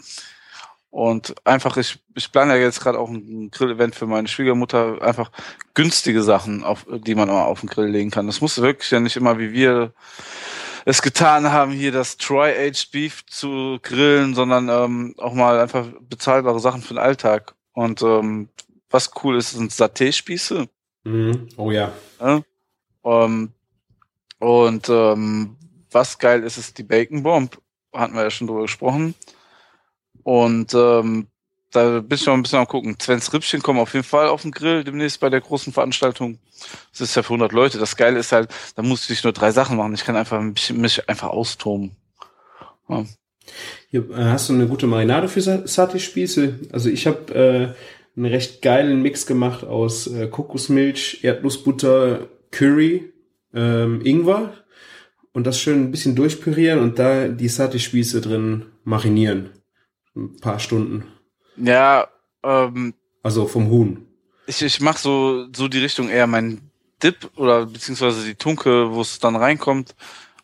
Und einfach, ich, ich plane ja jetzt gerade auch ein Grill-Event für meine Schwiegermutter, einfach günstige Sachen, auf, die man mal auf den Grill legen kann. Das muss wirklich ja nicht immer, wie wir es getan haben, hier das Tri-Aged Beef zu grillen, sondern ähm, auch mal einfach bezahlbare Sachen für den Alltag. Und ähm, was cool ist, sind Saté-Spieße. mhm. oh ja. Ja? Ähm, und ähm, was geil ist, ist die Bacon Bomb. Hatten wir ja schon drüber gesprochen. Und ähm, da bin ich noch ein bisschen am gucken. Svens Rippchen kommen auf jeden Fall auf den Grill demnächst bei der großen Veranstaltung. Das ist ja für 100 Leute. Das Geile ist halt, da muss ich nur drei Sachen machen. Ich kann einfach mich, mich einfach austoben. Ja. Hier, äh, hast du eine gute Marinade für Sa- Satay-Spieße? Also ich habe äh, einen recht geilen Mix gemacht aus äh, Kokosmilch, Erdnussbutter, Curry, ähm, Ingwer und das schön ein bisschen durchpürieren und da die Satay-Spieße drin marinieren. Ein paar Stunden. Ja, ähm, Also vom Huhn. ich, ich mache so, so die Richtung eher mein Dip oder beziehungsweise die Tunke, wo es dann reinkommt.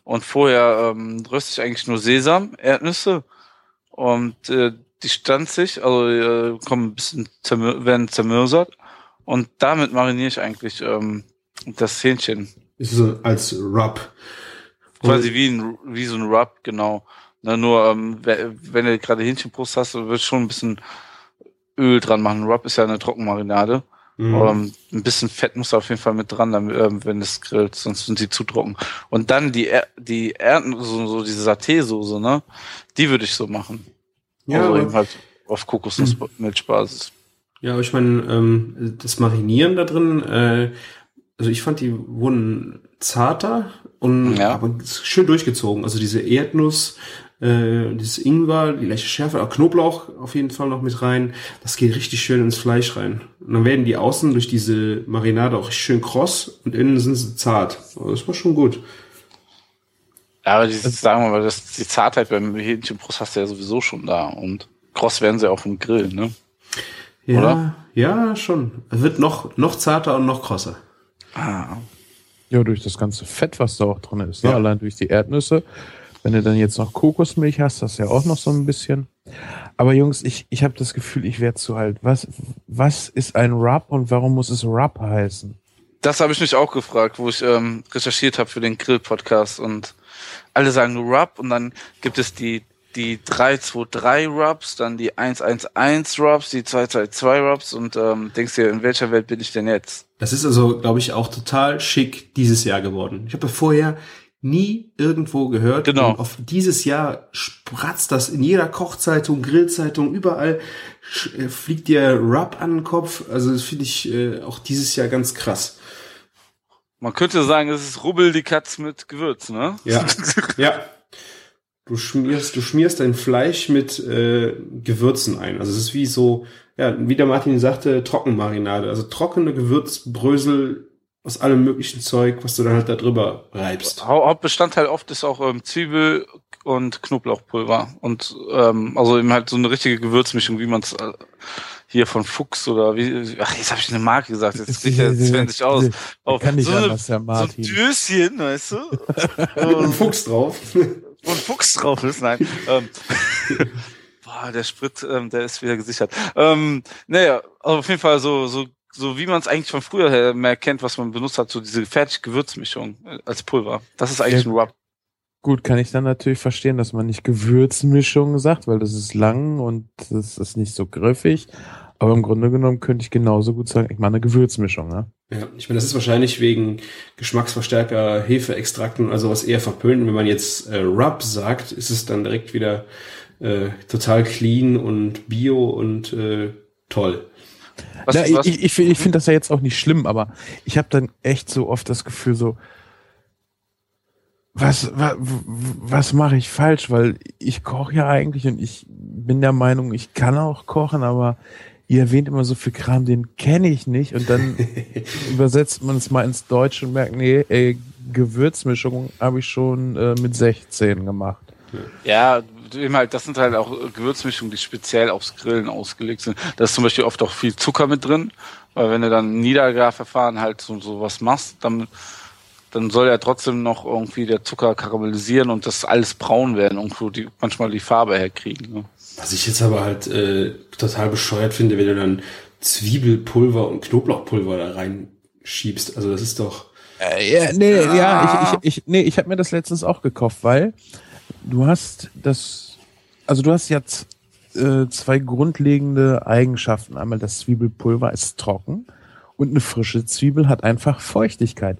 Und vorher ähm, röste ich eigentlich nur Sesam, Erdnüsse und äh, die stanzt sich, also äh, kommen ein bisschen zermür werden zermürsert und damit mariniere ich eigentlich ähm, das Hähnchen. Ist so als Rub. Quasi wie, ein, wie so ein Rub, genau. Na, nur ähm, wenn du gerade Hähnchenbrust hast, wird schon ein bisschen Öl dran machen. Rub ist ja eine Trockenmarinade. Mhm. Ähm, ein bisschen Fett muss auf jeden Fall mit dran, damit, ähm, wenn es grillt, sonst sind sie zu trocken. Und dann die, er die Ernten, so, so diese Saté-Soße, ne? Die würde ich so machen. Ja. Also eben halt auf Kokosnussmilchbasis. Ja, aber ich meine, ähm, das Marinieren da drin, äh, also ich fand, die wurden zarter und ja. aber schön durchgezogen. Also diese Erdnuss, äh, dieses Ingwer, die leichte Schärfe, auch Knoblauch auf jeden Fall noch mit rein. Das geht richtig schön ins Fleisch rein. Und dann werden die außen durch diese Marinade auch schön kross und innen sind sie zart. Also das war schon gut. Ja, aber die, sagen wir mal, das, die Zartheit beim Hähnchenbrust hast du ja sowieso schon da. Und kross werden sie auch im Grill, ne? Ja, Oder? ja, schon. Es wird noch, noch zarter und noch krosser. Ah. Ja, durch das ganze Fett, was da auch drin ist. Ne? Ja. Allein durch die Erdnüsse wenn du dann jetzt noch Kokosmilch hast, das ja auch noch so ein bisschen. Aber Jungs, ich, ich habe das Gefühl, ich werde zu alt. Was, was ist ein Rub und warum muss es Rub heißen? Das habe ich mich auch gefragt, wo ich ähm, recherchiert habe für den Grill-Podcast und alle sagen Rub und dann gibt es die die 323 Rubs, dann die 111 Rubs, die 222 Rubs und ähm, denkst dir, in welcher Welt bin ich denn jetzt? Das ist also, glaube ich, auch total schick dieses Jahr geworden. Ich habe ja vorher nie irgendwo gehört. Genau. Und auf dieses Jahr spratzt das in jeder Kochzeitung, Grillzeitung, überall äh, fliegt dir Rub an den Kopf. Also das finde ich äh, auch dieses Jahr ganz krass. Man könnte sagen, es ist Rubbel die Katz mit Gewürz, ne? Ja. ja. Du schmierst, du schmierst dein Fleisch mit äh, Gewürzen ein. Also es ist wie so, ja, wie der Martin sagte, Trockenmarinade. Also trockene Gewürzbrösel aus allem möglichen Zeug, was du dann halt da drüber reibst. Hauptbestandteil oft ist auch ähm, Zwiebel und Knoblauchpulver und ähm, also eben halt so eine richtige Gewürzmischung, wie man es äh, hier von Fuchs oder wie ach jetzt habe ich eine Marke gesagt, jetzt kriegt er Sven sich aus. Auf kann nicht so, anders, Herr Martin. so ein Döschen, weißt du? und ein Fuchs drauf. Wo ein Fuchs drauf ist, nein. ähm, boah, der Sprit, ähm, der ist wieder gesichert. Ähm, naja, also auf jeden Fall so so so wie man es eigentlich von früher her mehr kennt, was man benutzt hat, so diese fertig Gewürzmischung äh, als Pulver. Das ist eigentlich ja, ein Rub. Gut, kann ich dann natürlich verstehen, dass man nicht Gewürzmischung sagt, weil das ist lang und das ist nicht so griffig. Aber im Grunde genommen könnte ich genauso gut sagen, ich meine eine Gewürzmischung, ne? Ja, ich meine, das ist wahrscheinlich wegen Geschmacksverstärker, Hefeextrakten, also was eher verpönt. Wenn man jetzt äh, Rub sagt, ist es dann direkt wieder äh, total clean und bio und äh, toll. Was, Na, was? Ich, ich, ich finde das ja jetzt auch nicht schlimm, aber ich habe dann echt so oft das Gefühl so, was, was, was mache ich falsch? Weil ich koche ja eigentlich und ich bin der Meinung, ich kann auch kochen, aber ihr erwähnt immer so viel Kram, den kenne ich nicht und dann übersetzt man es mal ins Deutsche und merkt, nee, ey, Gewürzmischung habe ich schon äh, mit 16 gemacht. Ja, halt, das sind halt auch Gewürzmischungen, die speziell aufs Grillen ausgelegt sind. Da ist zum Beispiel oft auch viel Zucker mit drin, weil wenn du dann Niedergarverfahren halt so, so was machst, dann, dann soll ja trotzdem noch irgendwie der Zucker karamellisieren und das alles braun werden, irgendwo die, manchmal die Farbe herkriegen. Ne? Was ich jetzt aber halt äh, total bescheuert finde, wenn du dann Zwiebelpulver und Knoblauchpulver da reinschiebst. Also das ist doch. Äh, ja, nee, ja, ja ich, ich, ich, nee, ich habe mir das letztens auch gekauft, weil du hast das, also du hast jetzt äh, zwei grundlegende Eigenschaften. Einmal das Zwiebelpulver ist trocken und eine frische Zwiebel hat einfach Feuchtigkeit.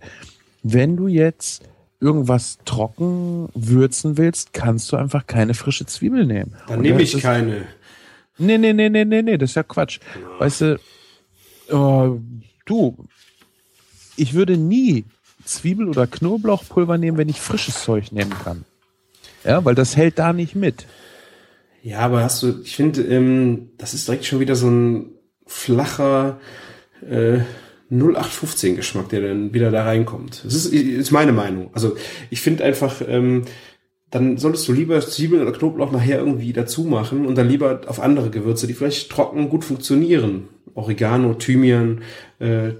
Wenn du jetzt irgendwas trocken würzen willst, kannst du einfach keine frische Zwiebel nehmen. Dann nehme ich keine. Nee, nee, nee, nee, nee, nee, das ist ja Quatsch. Ja. Weißt du, oh, du, ich würde nie Zwiebel- oder Knoblauchpulver nehmen, wenn ich frisches Zeug nehmen kann. Ja, weil das hält da nicht mit. Ja, aber hast du, ich finde, ähm, das ist direkt schon wieder so ein flacher äh, 0815 Geschmack, der dann wieder da reinkommt. Das ist, ist meine Meinung. Also ich finde einfach, ähm, dann solltest du lieber Zwiebeln oder Knoblauch nachher irgendwie dazu machen und dann lieber auf andere Gewürze, die vielleicht trocken gut funktionieren. Oregano, Thymian, äh,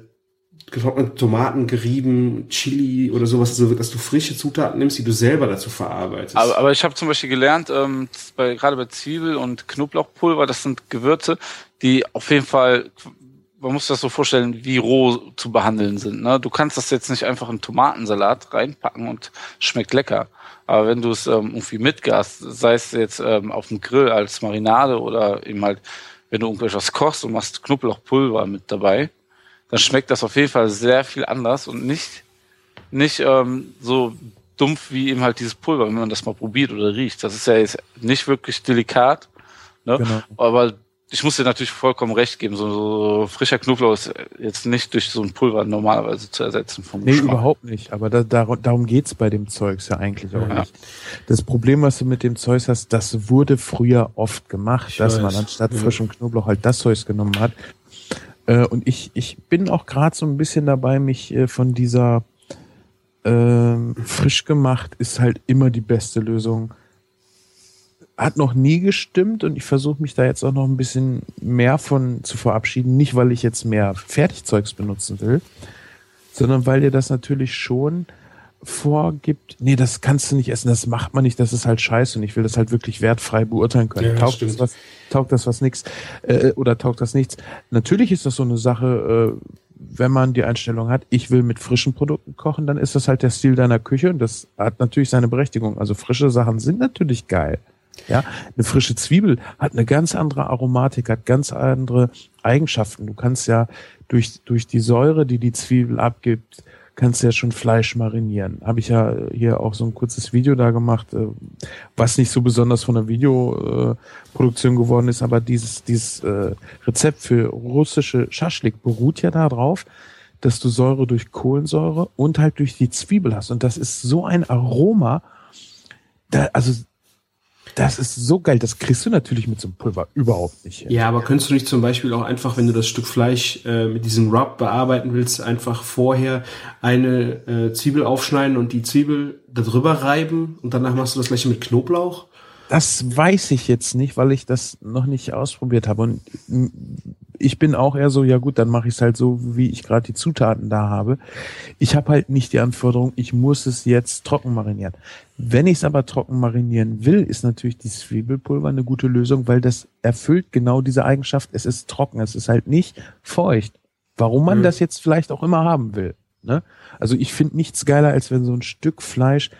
getrocknete Tomaten gerieben, Chili oder sowas, also dass du frische Zutaten nimmst, die du selber dazu verarbeitest. Aber, aber ich habe zum Beispiel gelernt, ähm, bei, gerade bei Zwiebel und Knoblauchpulver, das sind Gewürze, die auf jeden Fall, man muss das so vorstellen, wie roh zu behandeln sind. Ne? Du kannst das jetzt nicht einfach in Tomatensalat reinpacken und schmeckt lecker. Aber wenn du es ähm, irgendwie mitgast, sei es jetzt ähm, auf dem Grill als Marinade oder eben halt, wenn du irgendwas kochst und machst Knoblauchpulver mit dabei, dann schmeckt das auf jeden Fall sehr viel anders und nicht, nicht ähm, so dumpf wie eben halt dieses Pulver, wenn man das mal probiert oder riecht. Das ist ja jetzt nicht wirklich delikat, ne? Genau. aber ich muss dir natürlich vollkommen recht geben, so, so frischer Knoblauch ist jetzt nicht durch so ein Pulver normalerweise zu ersetzen vom Nee, Geschmack. überhaupt nicht. Aber da, da, darum geht's bei dem Zeugs ja eigentlich auch Ja. nicht. Das Problem, was du mit dem Zeugs hast, das wurde früher oft gemacht, Ich dass weiß. man anstatt Ja. frischem Knoblauch halt das Zeugs genommen hat. Äh, und ich, ich bin auch gerade so ein bisschen dabei, mich äh, von dieser ähm, frisch gemacht ist halt immer die beste Lösung. Hat noch nie gestimmt und ich versuche mich da jetzt auch noch ein bisschen mehr von zu verabschieden. Nicht, weil ich jetzt mehr Fertigzeugs benutzen will, sondern weil dir das natürlich schon vorgibt, nee, das kannst du nicht essen, das macht man nicht, das ist halt scheiße und ich will das halt wirklich wertfrei beurteilen können. Ja, taugt, das was, taugt das was nix äh, oder taugt das nichts? Natürlich ist das so eine Sache, äh, wenn man die Einstellung hat, ich will mit frischen Produkten kochen, dann ist das halt der Stil deiner Küche und das hat natürlich seine Berechtigung. Also frische Sachen sind natürlich geil. Ja, eine frische Zwiebel hat eine ganz andere Aromatik, hat ganz andere Eigenschaften. Du kannst ja durch, durch die Säure, die die Zwiebel abgibt, kannst ja schon Fleisch marinieren. Habe ich ja hier auch so ein kurzes Video da gemacht, äh, was nicht so besonders von der Videoproduktion geworden ist, aber dieses, dieses äh, Rezept für russische Schaschlik beruht ja darauf, dass du Säure durch Kohlensäure und halt durch die Zwiebel hast. Und das ist so ein Aroma, da, also das ist so geil. Das kriegst du natürlich mit so einem Pulver überhaupt nicht hin. Ja, aber könntest du nicht zum Beispiel auch einfach, wenn du das Stück Fleisch äh, mit diesem Rub bearbeiten willst, einfach vorher eine äh, Zwiebel aufschneiden und die Zwiebel da drüber reiben und danach machst du das gleiche mit Knoblauch? Das weiß ich jetzt nicht, weil ich das noch nicht ausprobiert habe. Und ich bin auch eher so, ja gut, dann mache ich es halt so, wie ich gerade die Zutaten da habe. Ich habe halt nicht die Anforderung, ich muss es jetzt trocken marinieren. Wenn ich es aber trocken marinieren will, ist natürlich die Zwiebelpulver eine gute Lösung, weil das erfüllt genau diese Eigenschaft. Es ist trocken, es ist halt nicht feucht. Warum man Mhm. das jetzt vielleicht auch immer haben will. Ne? Also ich finde nichts geiler, als wenn so ein Stück Fleisch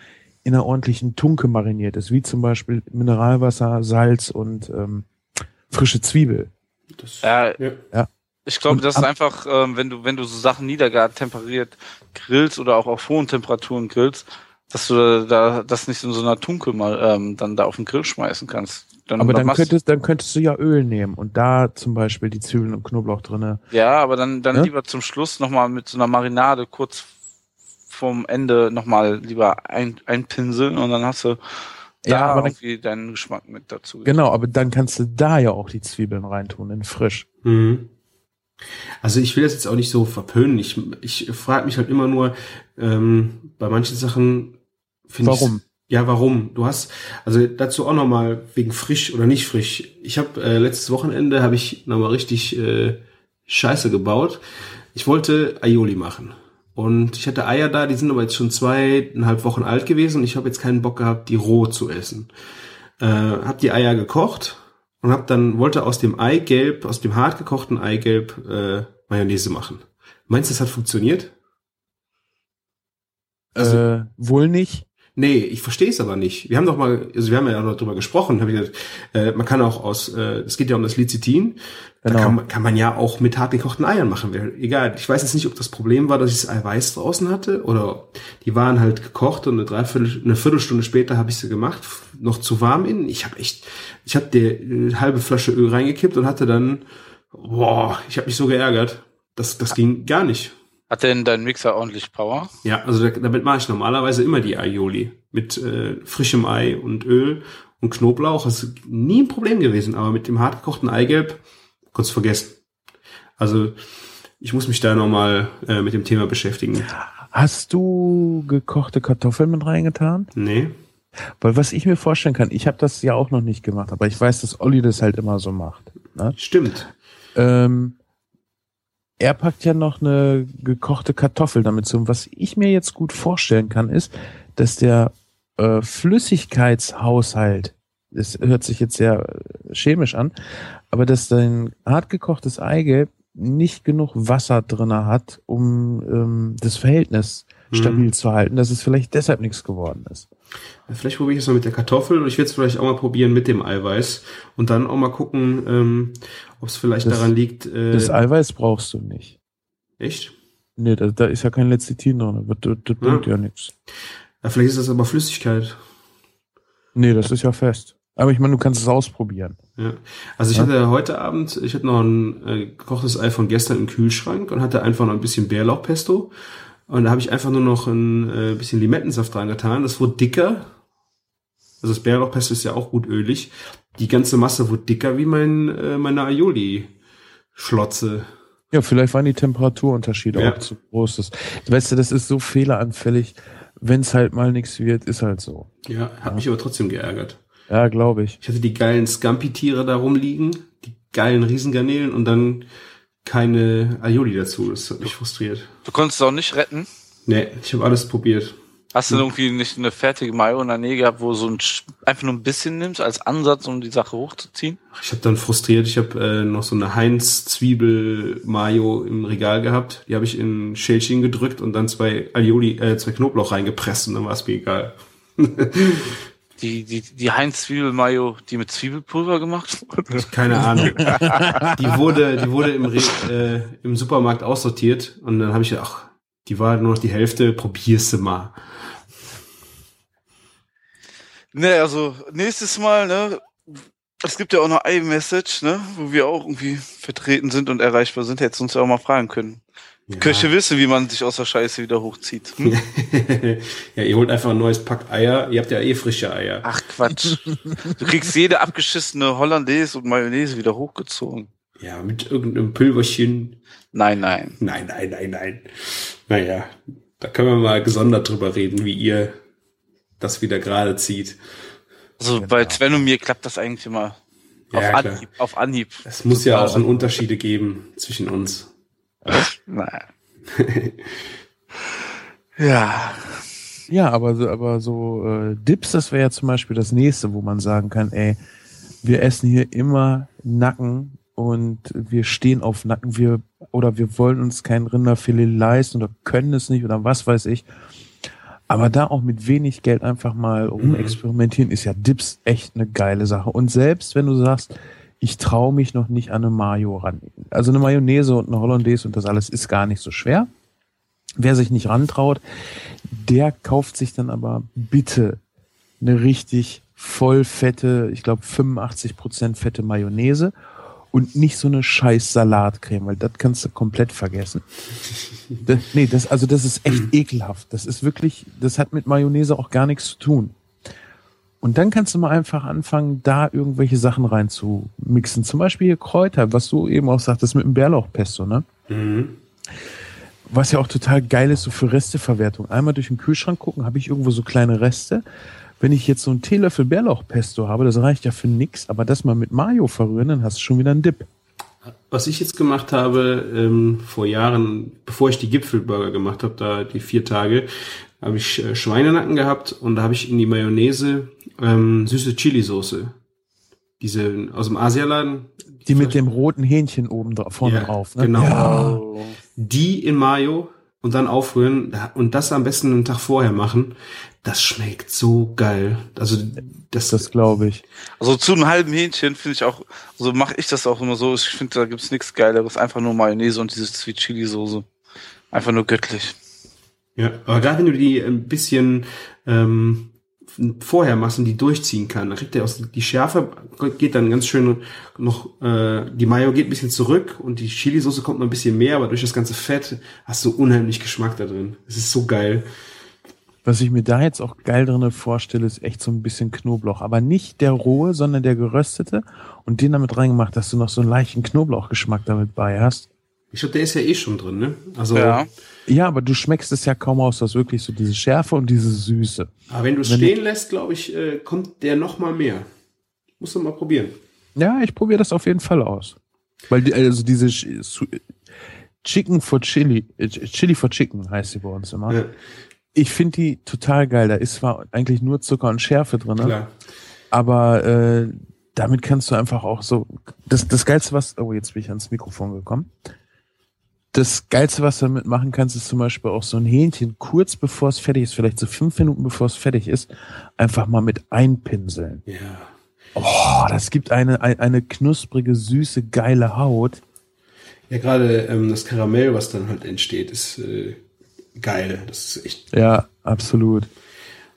in einer ordentlichen Tunke mariniert ist, wie zum Beispiel Mineralwasser, Salz und ähm, frische Zwiebel. Das, Ja, ja. Ich glaube, das ist einfach, ähm, wenn du, wenn du so Sachen niedergart temperiert grillst oder auch auf hohen Temperaturen grillst, dass du da das nicht in so einer Tunke mal ähm, dann da auf den Grill schmeißen kannst. Dann, Aber dann könntest, dann könntest du ja Öl nehmen und da zum Beispiel die Zwiebeln und Knoblauch drinne. ja, aber dann, dann Ne? lieber zum Schluss nochmal mit so einer Marinade kurz vom Ende nochmal lieber ein, einpinseln und dann hast du da Ja, aber dann- irgendwie deinen Geschmack mit dazu. Genau, aber dann kannst du da ja auch die Zwiebeln reintun in frisch. Mhm. Also ich will das jetzt auch nicht so verpönen. Ich, ich frage mich halt immer nur, ähm, bei manchen Sachen finde ich. Warum? Ja, warum? Du hast, also dazu auch nochmal wegen frisch oder nicht frisch. Ich habe äh, letztes Wochenende habe ich nochmal richtig äh, Scheiße gebaut. Ich wollte Aioli machen. Und ich hatte Eier da, die sind aber jetzt schon zweieinhalb Wochen alt gewesen und ich habe jetzt keinen Bock gehabt, die roh zu essen. Äh, hab die Eier gekocht und hab dann wollte aus dem Eigelb, aus dem hart gekochten Eigelb äh, Mayonnaise machen. Meinst du, das hat funktioniert? Also äh, wohl nicht. Nee, ich verstehe es aber nicht. Wir haben doch mal, also wir haben ja auch noch drüber gesprochen, habe ich gesagt, äh, man kann auch aus, äh, es geht ja um das Lecithin, da Genau. kann, man- kann man ja auch mit hart gekochten Eiern machen. Egal, ich weiß jetzt nicht, ob das Problem war, dass ich das Eiweiß draußen hatte oder die waren halt gekocht und eine Dreiviertel, eine Viertelstunde später habe ich sie gemacht, noch zu warm innen. Ich habe echt, ich habe die äh, halbe Flasche Öl reingekippt und hatte dann, boah, ich habe mich so geärgert. Das, das ging gar nicht. Hat denn dein Mixer ordentlich Power? Ja, also da- damit mache ich normalerweise immer die Aioli mit äh, frischem Ei und Öl und Knoblauch. Das ist nie ein Problem gewesen, aber mit dem hartgekochten Eigelb kurz vergessen. Also ich muss mich da nochmal äh, mit dem Thema beschäftigen. Hast du gekochte Kartoffeln mit reingetan? Nee. Weil was ich mir vorstellen kann, ich habe das ja auch noch nicht gemacht, aber ich weiß, dass Olli das halt immer so macht. Ne? Stimmt. Ähm, er packt ja noch eine gekochte Kartoffel damit zu. Und was ich mir jetzt gut vorstellen kann, ist, dass der äh, Flüssigkeitshaushalt, das hört sich jetzt sehr äh, chemisch an, aber dass dein hart gekochtes Eigelb nicht genug Wasser drinne hat, um ähm, das Verhältnis stabil Mhm. zu halten, dass es vielleicht deshalb nichts geworden ist. Vielleicht probiere ich es mal mit der Kartoffel und ich werde es vielleicht auch mal probieren mit dem Eiweiß und dann auch mal gucken, ähm, ob es vielleicht Das- daran liegt. Äh, Das Eiweiß brauchst du nicht. echt? Nee, da, da ist ja kein Lecithin drin. Das, das, das bringt ja nichts. Ja, vielleicht ist das aber Flüssigkeit. Nee, das ist ja fest. Aber ich meine, du kannst es ausprobieren. Ja. Also ich Ja. hatte heute Abend, ich hatte noch ein äh, gekochtes Ei von gestern im Kühlschrank und hatte einfach noch ein bisschen Bärlauchpesto. Und da habe ich einfach nur noch ein äh, bisschen Limettensaft reingetan. Das wurde dicker. Also das Bärlauchpesto ist ja auch gut ölig. Die ganze Masse wurde dicker wie mein äh, meine Aioli-Schlotze. Ja, vielleicht waren die Temperaturunterschiede Ja. auch zu groß. Das, weißt du, das ist so fehleranfällig. Wenn es halt mal nichts wird, ist halt so. Ja, hat mich aber trotzdem geärgert. Ja, glaube ich. Ich hatte die geilen Scampi-Tiere da rumliegen, die geilen Riesengarnelen und dann keine Aioli dazu. Das hat mich frustriert. Du konntest es auch nicht retten. Nee, ich habe alles probiert. Hast du irgendwie nicht eine fertige Mayo in der Nähe gehabt, wo du so ein einfach nur ein bisschen nimmst als Ansatz, um die Sache hochzuziehen? Ich habe dann frustriert, ich habe äh, noch so eine Heinz Zwiebel Mayo im Regal gehabt. Die habe ich in Schälchen gedrückt und dann zwei Aioli, äh, zwei Knoblauch reingepresst und dann war es mir egal. Die, die, die Heinz Zwiebel Mayo, die mit Zwiebelpulver gemacht wurde? Keine Ahnung. die wurde, die wurde im, Re äh, im Supermarkt aussortiert und dann habe ich gedacht, ach, die war nur noch die Hälfte, probierst du mal. Ne, also nächstes Mal, ne? Es gibt ja auch noch iMessage, ne? Wo wir auch irgendwie vertreten sind und erreichbar sind. Hättest du uns ja auch mal fragen können. Köche wissen, wie man sich aus der Scheiße wieder hochzieht. Hm? ja, ihr holt einfach ein neues Pack Eier. Ihr habt ja eh frische Eier. Ach Quatsch. Du kriegst jede abgeschissene Hollandaise und Mayonnaise wieder hochgezogen. Ja, mit irgendeinem Pülverchen. Nein, nein. Nein, nein, nein, nein. Naja, da können wir mal gesondert drüber reden, wie ihr das wieder gerade zieht. Also bei Sven und mir klappt das eigentlich immer auf Ja. Anhieb. Auf Anhieb. Es muss ja auch einen Unterschiede geben zwischen uns. Nein. ja. Ja, aber so, aber so äh, Dips, das wäre ja zum Beispiel das nächste, wo man sagen kann, ey, wir essen hier immer Nacken und wir stehen auf Nacken, wir oder wir wollen uns kein Rinderfilet leisten oder können es nicht oder was weiß ich. Aber da auch mit wenig Geld einfach mal rumexperimentieren, ist ja Dips echt eine geile Sache. Und selbst wenn du sagst, ich traue mich noch nicht an eine Mayo ran. Also eine Mayonnaise und eine Hollandaise und das alles ist gar nicht so schwer. Wer sich nicht rantraut, der kauft sich dann aber bitte eine richtig voll fette, ich glaube 85 Prozent fette Mayonnaise und nicht so eine scheiß Salatcreme, weil das kannst du komplett vergessen. Das, nee, das, also das ist echt ekelhaft. Das ist wirklich, das hat mit Mayonnaise auch gar nichts zu tun. Und dann kannst du mal einfach anfangen, da irgendwelche Sachen reinzumixen. Zum Beispiel hier Kräuter, was du eben auch sagtest mit dem Bärlauchpesto, ne? Mhm. Was ja auch total geil ist, so für Resteverwertung. Einmal durch den Kühlschrank gucken, habe ich irgendwo so kleine Reste. Wenn ich jetzt so einen Teelöffel Bärlauchpesto habe, das reicht ja für nix, aber das mal mit Mayo verrühren, dann hast du schon wieder einen Dip. Was ich jetzt gemacht habe, ähm, vor Jahren, bevor ich die Gipfelburger gemacht habe, da die vier Tage, habe ich äh, Schweinenacken gehabt und da habe ich in die Mayonnaise ähm, süße Chili-Soße. Diese aus dem Asialaden. Die mit dem roten Hähnchen oben drauf, vorne Ja, drauf. Ne? genau. Ja. Die in Mayo und dann aufrühren und das am besten einen Tag vorher machen. Das schmeckt so geil. Also das, Das glaube ich. Also zu einem halben Hähnchen finde ich auch, so mache ich das auch immer so. Ich finde, da gibt's nichts Geileres. Einfach nur Mayonnaise und diese Sweet Chili Soße. Einfach nur göttlich. Ja, aber gerade wenn du die ein bisschen ähm, vorher machst und die durchziehen kann, dann kriegt der aus die Schärfe geht dann ganz schön noch äh, die Mayo geht ein bisschen zurück und die Chili-Soße kommt noch ein bisschen mehr, aber durch das ganze Fett hast du unheimlich Geschmack da drin. Es ist so geil. Was ich mir da jetzt auch geil drinne vorstelle, ist echt so ein bisschen Knoblauch. Aber nicht der rohe, sondern der geröstete. Und den damit reingemacht, dass du noch so einen leichten Knoblauchgeschmack damit bei hast. Ich glaube, der ist ja eh schon drin, ne? Also, Ja. Ja, aber du schmeckst es ja kaum aus. Du hast wirklich so diese Schärfe und diese Süße. aber wenn du es stehen lässt, glaube ich, äh, kommt der noch mal mehr. Musst du mal probieren. Ja, ich probiere das auf jeden Fall aus. Weil die, also diese Chicken for Chili, äh, Chili for Chicken heißt sie bei uns immer. Ja, Ich finde die total geil. Da ist zwar eigentlich nur Zucker und Schärfe drin, klar. aber äh, damit kannst du einfach auch so. Das, das Geilste, was. Oh, jetzt bin ich ans Mikrofon gekommen. Das Geilste, was du damit machen kannst, ist zum Beispiel auch so ein Hähnchen kurz bevor es fertig ist, vielleicht so fünf Minuten bevor es fertig ist, einfach mal mit einpinseln. Ja. Oh, das gibt eine, eine, knusprige, süße, geile Haut. Ja, gerade ähm, das Karamell, was dann halt entsteht, ist äh, geil. Das ist echt. Ja, absolut.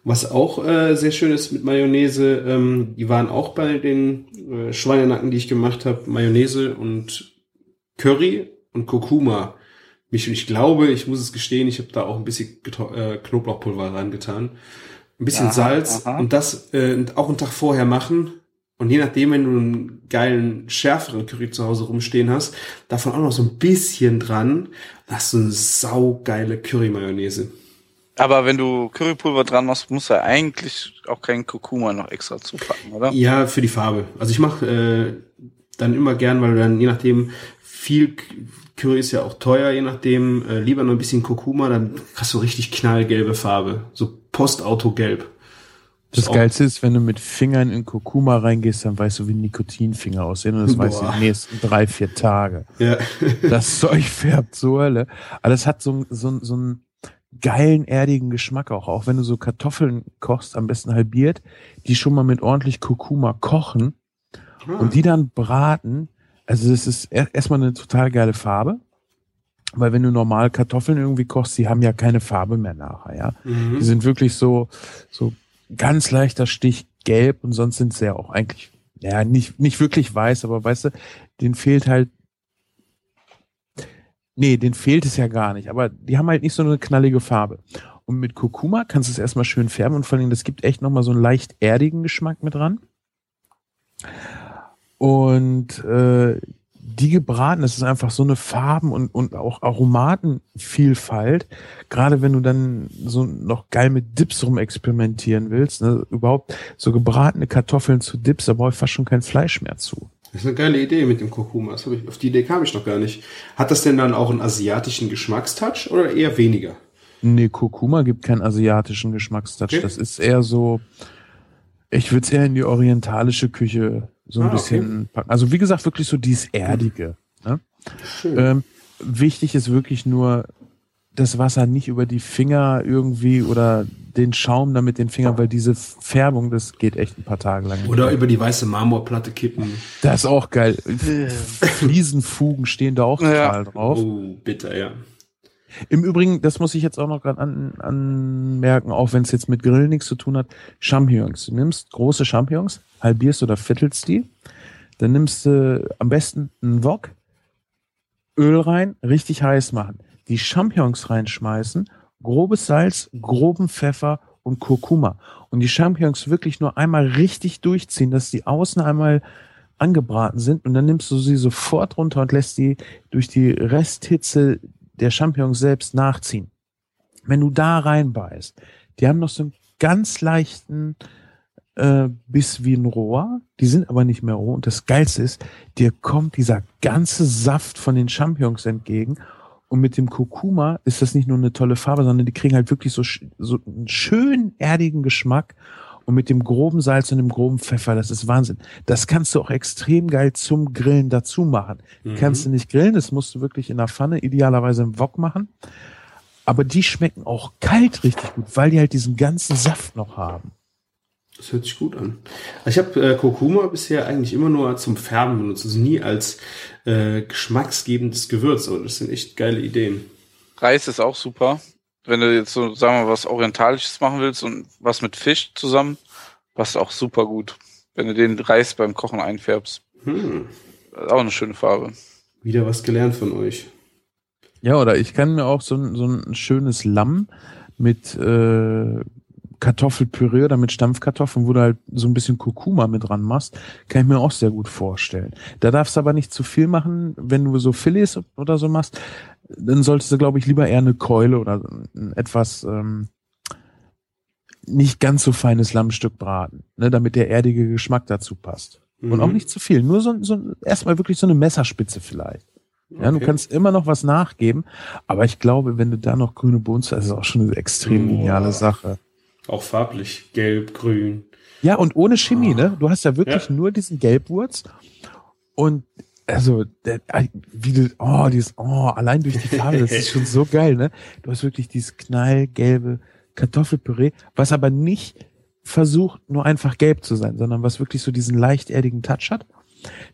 Was auch äh, sehr schön ist mit Mayonnaise, ähm, die waren auch bei den äh, Schweinenacken, die ich gemacht habe, Mayonnaise und Curry und Kurkuma. Mich, ich glaube, ich muss es gestehen, ich habe da auch ein bisschen Geto- äh, Knoblauchpulver rangetan. Ein bisschen Aha, Salz aha. und das äh, auch einen Tag vorher machen. Und je nachdem, wenn du einen geilen, schärferen Curry zu Hause rumstehen hast, davon auch noch so ein bisschen dran, hast du eine saugeile Curry-Mayonnaise. Aber wenn du Currypulver dran machst, musst du eigentlich auch keinen Kurkuma noch extra zupacken, oder? Ja, für die Farbe. Also ich mache äh, dann immer gern, weil du dann je nachdem viel Curry ist ja auch teuer, je nachdem äh, lieber noch ein bisschen Kurkuma, dann hast du richtig knallgelbe Farbe, so Postauto-gelb. Das auch- Geilste ist, wenn du mit Fingern in Kurkuma reingehst, dann weißt du, wie Nikotinfinger aussehen und das weißt du die nächsten drei, vier Tage. Ja, Das Zeug färbt so Hölle. Aber das hat so, so, so einen geilen, erdigen Geschmack auch. Auch wenn du so Kartoffeln kochst, am besten halbiert, die schon mal mit ordentlich Kurkuma kochen und die dann braten. Also das ist er- erstmal eine total geile Farbe. Weil wenn du normal Kartoffeln irgendwie kochst, die haben ja keine Farbe mehr nachher, ja. Die mhm. sind wirklich so, so ganz leichter Stich gelb und sonst sind sie ja auch eigentlich, ja, nicht, nicht wirklich weiß, aber weißt du, denen fehlt halt, nee, denen fehlt es ja gar nicht, aber die haben halt nicht so eine knallige Farbe. Und mit Kurkuma kannst du es erstmal schön färben und vor allem, das gibt echt nochmal so einen leicht erdigen Geschmack mit dran. Und äh, die gebraten, das ist einfach so eine Farben- und, und auch Aromatenvielfalt. Gerade wenn du dann so noch geil mit Dips rumexperimentieren willst, ne, überhaupt so gebratene Kartoffeln zu Dips, da brauche ich fast schon kein Fleisch mehr zu. Das ist eine geile Idee mit dem Kurkuma. Das ich, auf die Idee kam ich noch gar nicht. Hat das denn dann auch einen asiatischen Geschmackstouch oder eher weniger? Nee, Kurkuma gibt keinen asiatischen Geschmackstouch. Okay. Das ist eher so, ich würde es eher in die orientalische Küche so ein Ah, bisschen packen. Also wie gesagt, wirklich so dieses Erdige. Ne? Schön. Ähm, wichtig ist wirklich nur, das Wasser nicht über die Finger irgendwie oder den Schaum da mit den Fingern, weil diese Färbung, das geht echt ein paar Tage lang. Oder über die weiße Marmorplatte kippen. das ist auch geil. Fliesenfugen stehen da auch Ja. total drauf. Oh, bitter, ja. Im Übrigen, das muss ich jetzt auch noch gerade an, anmerken, auch wenn es jetzt mit Grillen nichts zu tun hat, Champignons. Du nimmst große Champignons, halbierst oder viertelst die, dann nimmst du am besten einen Wok, Öl rein, richtig heiß machen, die Champignons reinschmeißen, grobes Salz, groben Pfeffer und Kurkuma. Und die Champignons wirklich nur einmal richtig durchziehen, dass die außen einmal angebraten sind und dann nimmst du sie sofort runter und lässt die durch die Resthitze der Champignons selbst nachziehen. Wenn du da reinbeißt, die haben noch so einen ganz leichten äh, Biss wie ein Rohr, die sind aber nicht mehr roh. Und das Geilste ist, dir kommt dieser ganze Saft von den Champignons entgegen. Und mit dem Kurkuma ist das nicht nur eine tolle Farbe, sondern die kriegen halt wirklich so, so einen schön erdigen Geschmack und mit dem groben Salz und dem groben Pfeffer, das ist Wahnsinn. Das kannst du auch extrem geil zum Grillen dazu machen. Mhm. Kannst du nicht grillen, das musst du wirklich in der Pfanne, idealerweise im Wok machen. Aber die schmecken auch kalt richtig gut, weil die halt diesen ganzen Saft noch haben. Das hört sich gut an. Ich habe äh, Kurkuma bisher eigentlich immer nur zum Färben benutzt, also nie als äh, geschmacksgebendes Gewürz. Aber das sind echt geile Ideen. Reis ist auch super. Wenn du jetzt so, sagen wir mal, was Orientalisches machen willst und was mit Fisch zusammen, passt auch super gut. Wenn du den Reis beim Kochen einfärbst. Hm, Das ist auch eine schöne Farbe. wieder was gelernt von euch. Ja, oder ich kann mir auch so ein, so ein schönes Lamm mit äh, Kartoffelpüree oder mit Stampfkartoffeln, wo du halt so ein bisschen Kurkuma mit dran machst, kann ich mir auch sehr gut vorstellen. Da darfst du aber nicht zu viel machen, wenn du so Filets oder so machst, dann solltest du, glaube ich, lieber eher eine Keule oder ein etwas ähm, nicht ganz so feines Lammstück braten, ne, damit der erdige Geschmack dazu passt. Und Mhm. auch nicht zu viel, nur so, so erstmal wirklich so eine Messerspitze vielleicht. Ja, du Okay. kannst immer noch was nachgeben, aber ich glaube, wenn du da noch grüne Bohnen hast, ist auch schon eine extrem geniale Sache. Auch farblich. Gelb, grün. Ja, und ohne Chemie, Ah. ne? Du hast ja wirklich Ja. nur diesen Gelbwurz und also, der, wie du, oh, dieses, oh, allein durch die Farbe, das ist schon so geil, ne? Du hast wirklich dieses knallgelbe Kartoffelpüree, was aber nicht versucht, nur einfach gelb zu sein, sondern was wirklich so diesen leicht erdigen Touch hat.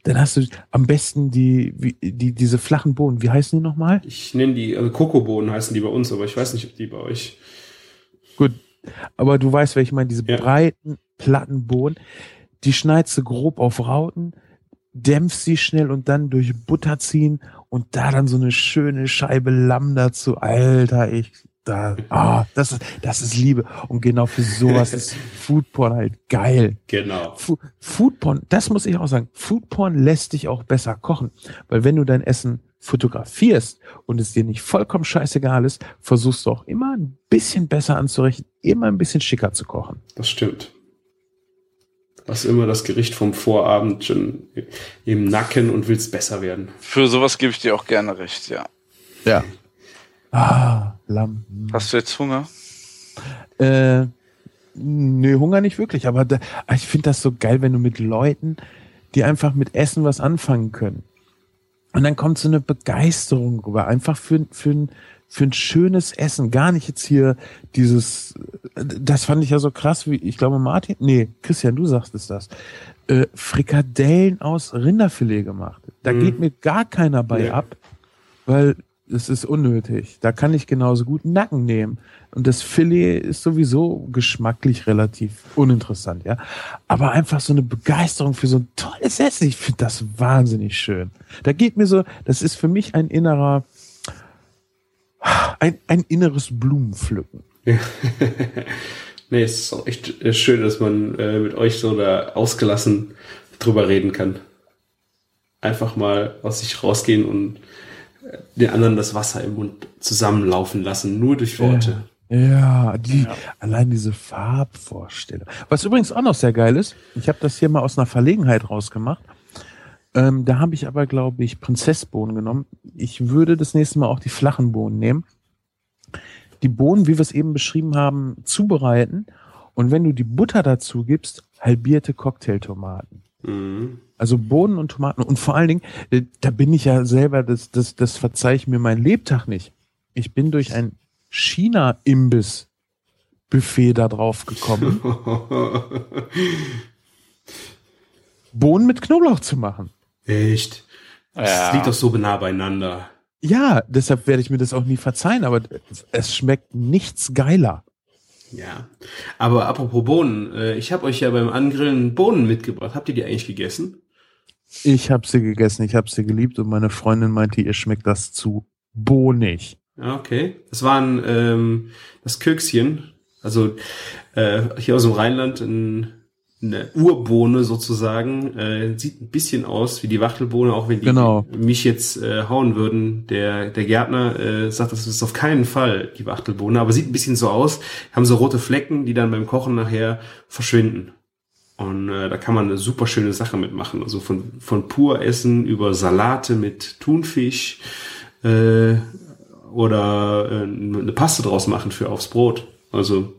Dann hast du am besten die, wie, die, diese flachen Bohnen. Wie heißen die nochmal? Ich nenne die, also Kokobohnen heißen die bei uns, aber ich weiß nicht, ob die bei euch. Gut. Aber du weißt, welche ich meine, diese Ja. breiten, platten Bohnen. Die schneidest du grob auf Rauten, dämpfst sie schnell und dann durch Butter ziehen und da dann so eine schöne Scheibe Lamm dazu. Alter, ich, da, ah, das ist, das ist Liebe. Und genau für sowas ist Foodporn halt geil. Genau. Fu Foodporn, das muss ich auch sagen. Foodporn lässt dich auch besser kochen. Weil wenn du dein Essen fotografierst und es dir nicht vollkommen scheißegal ist, versuchst du auch immer ein bisschen besser anzurechnen, immer ein bisschen schicker zu kochen. Das stimmt. Hast immer das Gericht vom Vorabend schon im Nacken und willst besser werden. Für sowas gebe ich dir auch gerne recht, ja. Ja. Ah, Lamm. Hast du jetzt Hunger? Äh, nee, Hunger nicht wirklich, aber da, ich finde das so geil, wenn du mit Leuten, die einfach mit Essen was anfangen können. Und dann kommt so eine Begeisterung rüber, einfach für, für, ein, für ein schönes Essen. Gar nicht jetzt hier dieses, das fand ich ja so krass, wie, ich glaube Martin, nee, Christian, du sagtest das, äh, Frikadellen aus Rinderfilet gemacht. Da Mhm. geht mir gar keiner bei Nee. ab, weil es ist unnötig. Da kann ich genauso gut Nacken nehmen. Und das Filet ist sowieso geschmacklich relativ uninteressant, ja. Aber einfach so eine Begeisterung für so ein tolles Essen. Ich finde das wahnsinnig schön. Da geht mir so, das ist für mich ein innerer, ein, ein inneres Blumenpflücken. nee, es ist auch echt äh, schön, dass man äh, mit euch so da ausgelassen drüber reden kann. Einfach mal aus sich rausgehen und den anderen das Wasser im Mund zusammenlaufen lassen, nur durch Worte. Ja, die, Ja. allein diese Farbvorstellung. Was übrigens auch noch sehr geil ist, ich habe das hier mal aus einer Verlegenheit rausgemacht. Ähm, da habe ich aber, glaube ich, Prinzessbohnen genommen. Ich würde das nächste Mal auch die flachen Bohnen nehmen. Die Bohnen, wie wir es eben beschrieben haben, zubereiten. Und wenn du die Butter dazu gibst, halbierte Cocktailtomaten. Mhm. Also Bohnen und Tomaten. Und vor allen Dingen, äh, da bin ich ja selber, das, das, das verzeih ich mir mein Lebtag nicht. Ich bin durch ein China-Imbiss-Buffet da drauf gekommen, Bohnen mit Knoblauch zu machen. echt? Das Ja. liegt doch so nah beieinander. Ja, deshalb werde ich mir das auch nie verzeihen, aber es schmeckt nichts geiler. Ja. Aber apropos Bohnen, äh, ich habe euch ja beim Angrillen Bohnen mitgebracht. Habt ihr die eigentlich gegessen? Ich habe sie gegessen, ich habe sie geliebt und meine Freundin meinte, ihr schmeckt das zu bohnig. Okay. Das waren ähm, das Kökschen, also äh, hier aus dem Rheinland ein, eine Urbohne sozusagen. Äh, sieht ein bisschen aus wie die Wachtelbohne, auch wenn die Genau. mich jetzt äh, hauen würden. Der, der Gärtner äh, sagt, das ist auf keinen Fall die Wachtelbohne, aber sieht ein bisschen so aus. Haben so rote Flecken, die dann beim Kochen nachher verschwinden. Und äh, da kann man eine super schöne Sache mitmachen. Also von, von pur Essen über Salate mit Thunfisch äh, oder äh, eine Paste draus machen für aufs Brot. Also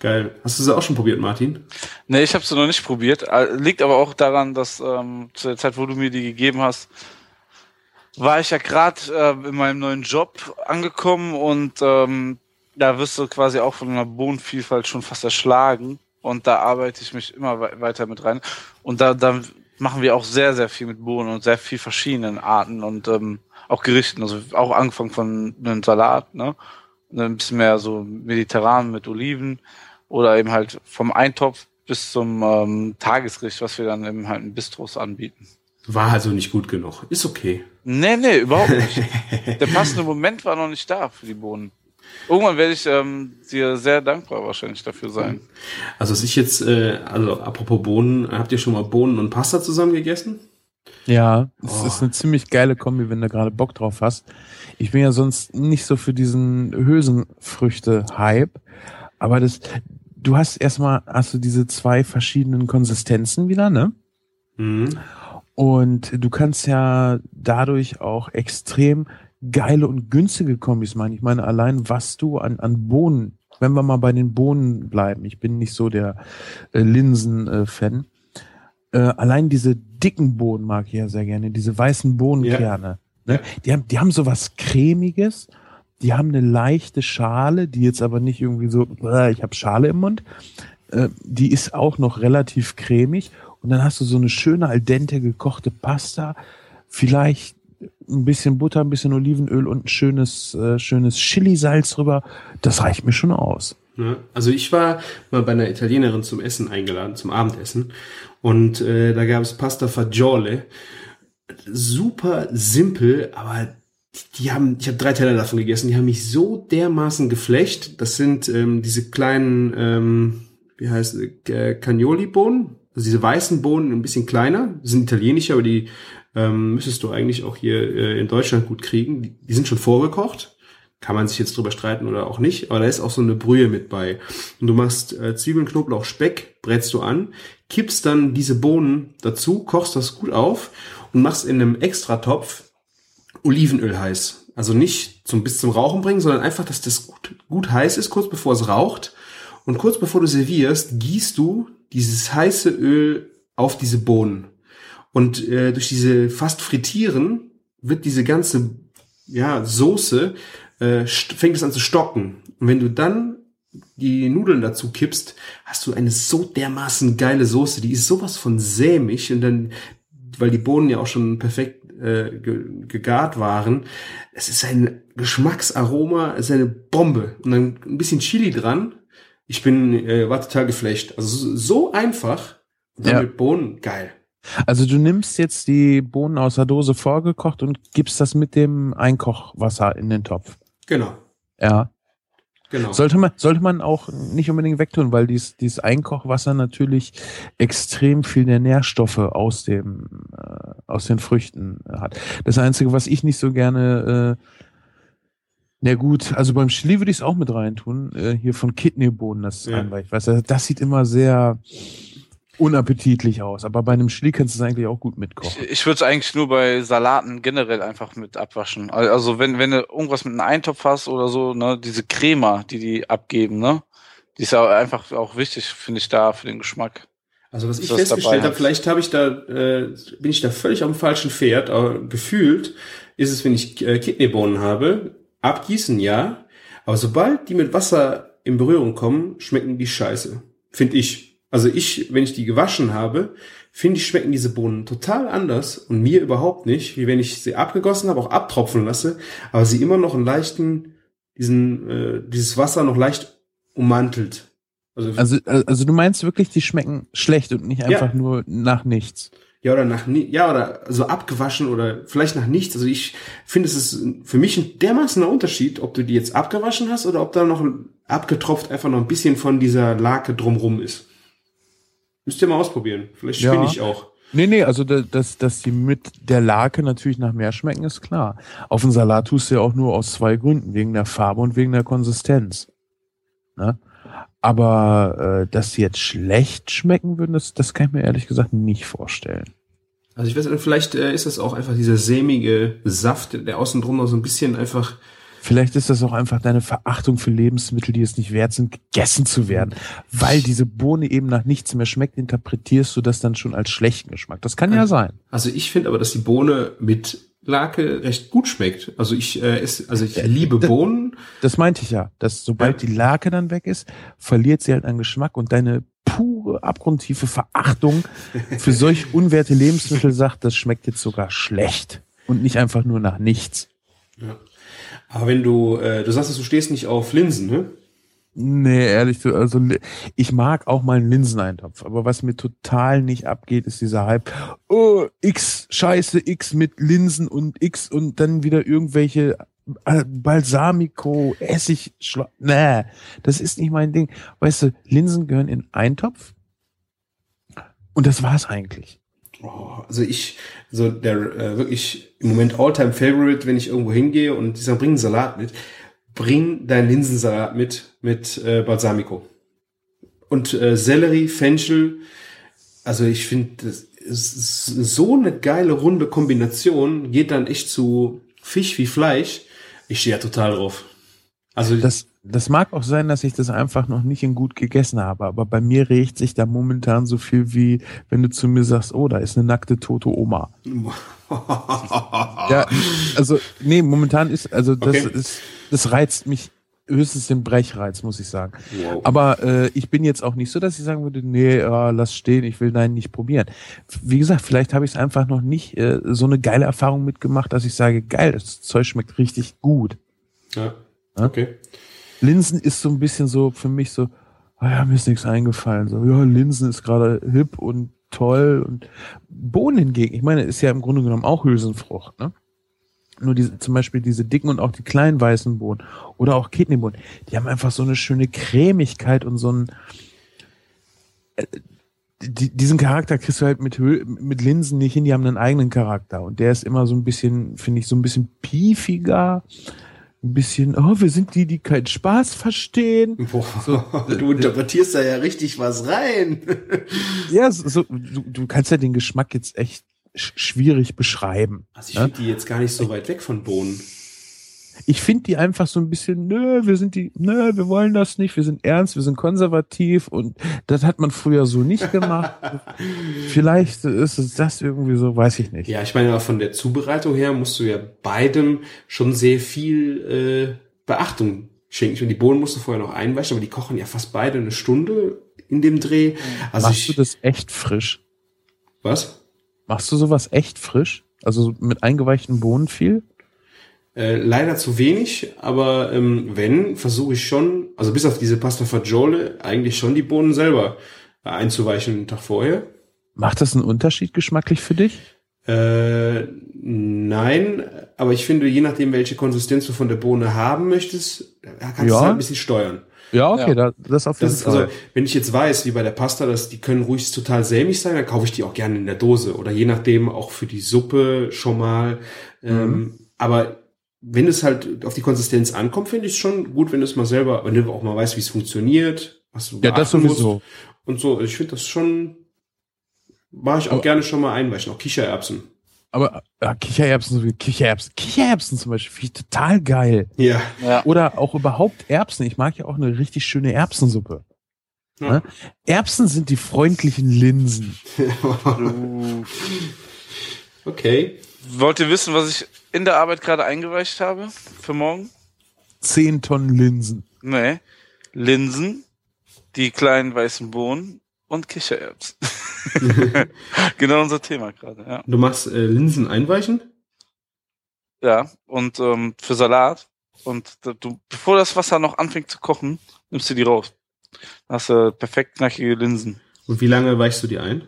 geil. Hast du sie auch schon probiert, Martin? Nee, ich habe sie noch nicht probiert. Äh, Liegt aber auch daran, dass ähm, zu der Zeit, wo du mir die gegeben hast, war ich ja gerade äh, in meinem neuen Job angekommen und ähm, da wirst du quasi auch von einer Bohnenvielfalt schon fast erschlagen. Und da arbeite ich mich immer wei- weiter mit rein. Und da, da machen wir auch sehr, sehr viel mit Bohnen und sehr viel verschiedenen Arten und ähm, auch Gerichten. Also auch angefangen von einem Salat, ne? Ein bisschen mehr so mediterran mit Oliven oder eben halt vom Eintopf bis zum ähm, Tagesgericht, was wir dann eben halt in Bistros anbieten. War also nicht gut genug. Ist okay. Nee, nee, überhaupt nicht. Der passende Moment war noch nicht da für die Bohnen. Irgendwann werde ich ähm, dir sehr dankbar wahrscheinlich dafür sein. Also was ich jetzt, äh, also apropos Bohnen, habt ihr schon mal Bohnen und Pasta zusammen gegessen? Ja, es Oh. ist eine ziemlich geile Kombi, wenn du gerade Bock drauf hast. Ich bin ja sonst nicht so für diesen Hülsenfrüchte-Hype, aber das, du hast erstmal, hast du diese zwei verschiedenen Konsistenzen wieder, ne? Mhm. Und du kannst ja dadurch auch extrem geile und günstige Kombis machen. Ich meine, allein was du an, an Bohnen, wenn wir mal bei den Bohnen bleiben, ich bin nicht so der äh, Linsen-Fan, äh, allein diese dicken Bohnen mag ich ja sehr gerne, diese weißen Bohnenkerne. Ne? Ja. Die, haben, die haben so was Cremiges, die haben eine leichte Schale, die jetzt aber nicht irgendwie so, äh, ich habe Schale im Mund, äh, die ist auch noch relativ cremig und dann hast du so eine schöne al dente gekochte Pasta, vielleicht ein bisschen Butter, ein bisschen Olivenöl und ein schönes, äh, schönes Chili-Salz drüber. Das reicht mir schon aus. Also ich war mal bei einer Italienerin zum Essen eingeladen, zum Abendessen. Und äh, da gab es Pasta Fagiole. Super simpel, aber die, haben, ich habe drei Teller davon gegessen, die haben mich so dermaßen geflecht. Das sind ähm, diese kleinen, ähm, wie heißt es, äh, Cagnoli-Bohnen. Also diese weißen Bohnen, ein bisschen kleiner, sind italienische, aber die ähm, müsstest du eigentlich auch hier äh, in Deutschland gut kriegen. Die, die sind schon vorgekocht. Kann man sich jetzt drüber streiten oder auch nicht, aber da ist auch so eine Brühe mit bei. Und du machst äh, Zwiebeln, Knoblauch, Speck, brätst du an, kippst dann diese Bohnen dazu, kochst das gut auf und machst in einem Extratopf Olivenöl heiß. Also nicht zum bis zum Rauchen bringen, sondern einfach, dass das gut, gut heiß ist, kurz bevor es raucht. Und kurz bevor du servierst, gießt du dieses heiße Öl auf diese Bohnen. Und äh, durch diese fast Frittieren wird diese ganze ja, Soße, äh, fängt es an zu stocken. Und wenn du dann die Nudeln dazu kippst, hast du eine so dermaßen geile Soße. Die ist sowas von sämig und dann, weil die Bohnen ja auch schon perfekt äh, ge gegart waren, es ist ein Geschmacksaroma, es ist eine Bombe. Und dann ein bisschen Chili dran. Ich bin, äh, war total geflecht. Also so- so einfach. Und dann Ja. mit Bohnen, geil. Also du nimmst jetzt die Bohnen aus der Dose vorgekocht und gibst das mit dem Einkochwasser in den Topf. Genau. Ja. Genau. Sollte man, sollte man auch nicht unbedingt wegtun, weil dies, dieses Einkochwasser natürlich extrem viel der Nährstoffe aus dem, äh, aus den Früchten hat. Das Einzige, was ich nicht so gerne, äh, na gut, also beim Chili würde ich es auch mit reintun, äh, hier von Kidneybohnen, das Ja. Einweich. Weißt du, das sieht immer sehr unappetitlich aus, aber bei einem Chili kannst du es eigentlich auch gut Ich, mitkochen. ich würde es eigentlich nur bei Salaten generell einfach mit abwaschen. Al- Also wenn, wenn du irgendwas mit einem Eintopf hast oder so, ne, diese Crema, die die abgeben, ne, die ist ja einfach auch wichtig, finde ich, da für den Geschmack. Also was ich festgestellt dabei habe, vielleicht habe ich da, äh, bin ich da völlig auf dem falschen Pferd, aber gefühlt ist es, wenn ich äh, Kidneybohnen habe, abgießen ja, aber sobald die mit Wasser in Berührung kommen, schmecken die scheiße. Finde ich. Also ich, wenn ich die gewaschen habe, finde ich, schmecken diese Bohnen total anders und mir überhaupt nicht, wie wenn ich sie abgegossen habe, auch abtropfen lasse, aber sie immer noch einen leichten, diesen, äh, dieses Wasser noch leicht ummantelt. Also, Also, also du meinst wirklich, die schmecken schlecht und nicht einfach nur nach nichts. Ja, oder nach, ja, oder so abgewaschen oder vielleicht nach nichts. Also ich finde, es ist für mich ein dermaßener Unterschied, ob du die jetzt abgewaschen hast oder ob da noch abgetropft einfach noch ein bisschen von dieser Lake drumrum ist. Müsst ihr mal ausprobieren. Vielleicht Ja. spinne ich auch. Nee, nee, also da- dass, dass die mit der Lake natürlich nach mehr schmecken, ist klar. Auf den Salat tust du ja auch nur aus zwei Gründen, wegen der Farbe und wegen der Konsistenz. Ne? Aber äh, dass sie jetzt schlecht schmecken würden, das, das kann ich mir ehrlich gesagt nicht vorstellen. Also ich weiß nicht, vielleicht äh, ist das auch einfach dieser sämige Saft, der außen drum noch so ein bisschen einfach Vielleicht ist das auch einfach deine Verachtung für Lebensmittel, die es nicht wert sind, gegessen zu werden. Weil diese Bohne eben nach nichts mehr schmeckt, interpretierst du das dann schon als schlechten Geschmack. Das kann ja sein. Also ich finde aber, dass die Bohne mit Lake recht gut schmeckt. Also ich äh, esse, also ich liebe das- Bohnen. Das meinte ich ja, dass sobald Ja. die Lake dann weg ist, verliert sie halt an Geschmack und deine pure, abgrundtiefe Verachtung für solch unwerte Lebensmittel sagt, das schmeckt jetzt sogar schlecht und nicht einfach nur nach nichts. Ja. Aber wenn du, äh, du sagst, du stehst nicht auf Linsen, ne? Nee, ehrlich, so, also ich mag auch mal einen Linseneintopf, aber was mir total nicht abgeht, ist dieser Hype, oh, X, Scheiße, X mit Linsen und X und dann wieder irgendwelche äh, Balsamico, Essig, Schla nee, das ist nicht mein Ding. Weißt du, Linsen gehören in Eintopf und das war's eigentlich. Oh, also ich, so der äh, wirklich im Moment Alltime Favorite, wenn ich irgendwo hingehe und die sagen, bring einen Salat mit, bring deinen Linsensalat mit mit äh, Balsamico und äh, Sellerie, Fenchel. Also ich finde, das s- so eine geile runde Kombination geht dann echt zu Fisch wie Fleisch. Ich stehe ja total drauf. Also Das, das mag auch sein, dass ich das einfach noch nicht in gut gegessen habe, aber bei mir regt sich da momentan so viel wie, wenn du zu mir sagst, oh, da ist eine nackte tote Oma. Ja, also, nee, momentan ist, also das Okay. ist, das reizt mich höchstens den Brechreiz, muss ich sagen. Wow. Aber äh, ich bin jetzt auch nicht so, dass ich sagen würde, nee, ja, lass stehen, ich will nein nicht probieren. Wie gesagt, vielleicht habe ich es einfach noch nicht äh, so eine geile Erfahrung mitgemacht, dass ich sage, geil, das Zeug schmeckt richtig gut. ja. Ja? Linsen ist so ein bisschen so für mich so, ah ja, mir ist nichts eingefallen. So, ja, Linsen ist gerade hip und toll und Bohnen hingegen, ich meine, ist ja im Grunde genommen auch Hülsenfrucht, ne? Nur diese, zum Beispiel diese dicken und auch die kleinen weißen Bohnen oder auch Kidneybohnen, die haben einfach so eine schöne Cremigkeit und so ein, äh, die, diesen Charakter kriegst du halt mit, Hül- mit Linsen nicht hin, die haben einen eigenen Charakter und der ist immer so ein bisschen, finde ich, so ein bisschen piefiger, ein bisschen, oh, wir sind die, die keinen Spaß verstehen. Boah, du interpretierst da ja richtig was rein. Ja, so, so, du, du kannst ja den Geschmack jetzt echt sch schwierig beschreiben. Also ich Ja? finde die jetzt gar nicht so weit weg von Bohnen. Ich finde die einfach so ein bisschen, nö, wir sind die, nö, wir wollen das nicht, wir sind ernst, wir sind konservativ und das hat man früher so nicht gemacht. Vielleicht ist es das irgendwie so, weiß ich nicht. Ja, ich meine, aber von der Zubereitung her musst du ja beidem schon sehr viel äh, Beachtung schenken. Ich meine, die Bohnen musst du vorher noch einweichen, aber die kochen ja fast beide eine Stunde in dem Dreh. Also Machst du ich, das echt frisch? was? Machst du sowas echt frisch? Also mit eingeweichten Bohnen viel? Äh, leider zu wenig, aber ähm, wenn, versuche ich schon, also bis auf diese Pasta Fagiole, eigentlich schon die Bohnen selber einzuweichen einen Tag vorher. Macht das einen Unterschied geschmacklich für dich? Äh, nein, aber ich finde, je nachdem, welche Konsistenz du von der Bohne haben möchtest, da kannst du Ja. es halt ein bisschen steuern. Ja, okay, Ja. Da, das auf jeden Das ist Fall. also, wenn ich jetzt weiß, wie bei der Pasta, dass die können ruhig total sämig sein, dann kaufe ich die auch gerne in der Dose oder je nachdem auch für die Suppe schon mal. Ähm, Mhm. aber wenn es halt auf die Konsistenz ankommt, finde ich es schon gut, wenn du es mal selber, wenn du auch mal weißt, wie es funktioniert, was du ja, das beachten musst sowieso. und so. Ich finde das schon, mache ich auch Aber- gerne schon mal einweichen, auch Kichererbsen. Aber äh, Kichererbsen, Kichererbsen, Kichererbsen zum Beispiel, finde ich total geil. Ja. Ja. Oder auch überhaupt Erbsen. Ich mag ja auch eine richtig schöne Erbsensuppe. Ja. Ne? Erbsen sind die freundlichen Linsen. okay. Wollt ihr wissen, was ich in der Arbeit gerade eingeweicht habe für morgen? Zehn Tonnen Linsen. Nee. Linsen, die kleinen weißen Bohnen und Kichererbsen. genau unser Thema gerade, ja. Du machst äh, Linsen einweichen? Ja, und ähm, für Salat. Und da- du, bevor das Wasser noch anfängt zu kochen, nimmst du die raus. Dann hast du perfekt knackige Linsen. Und wie lange weichst du die ein?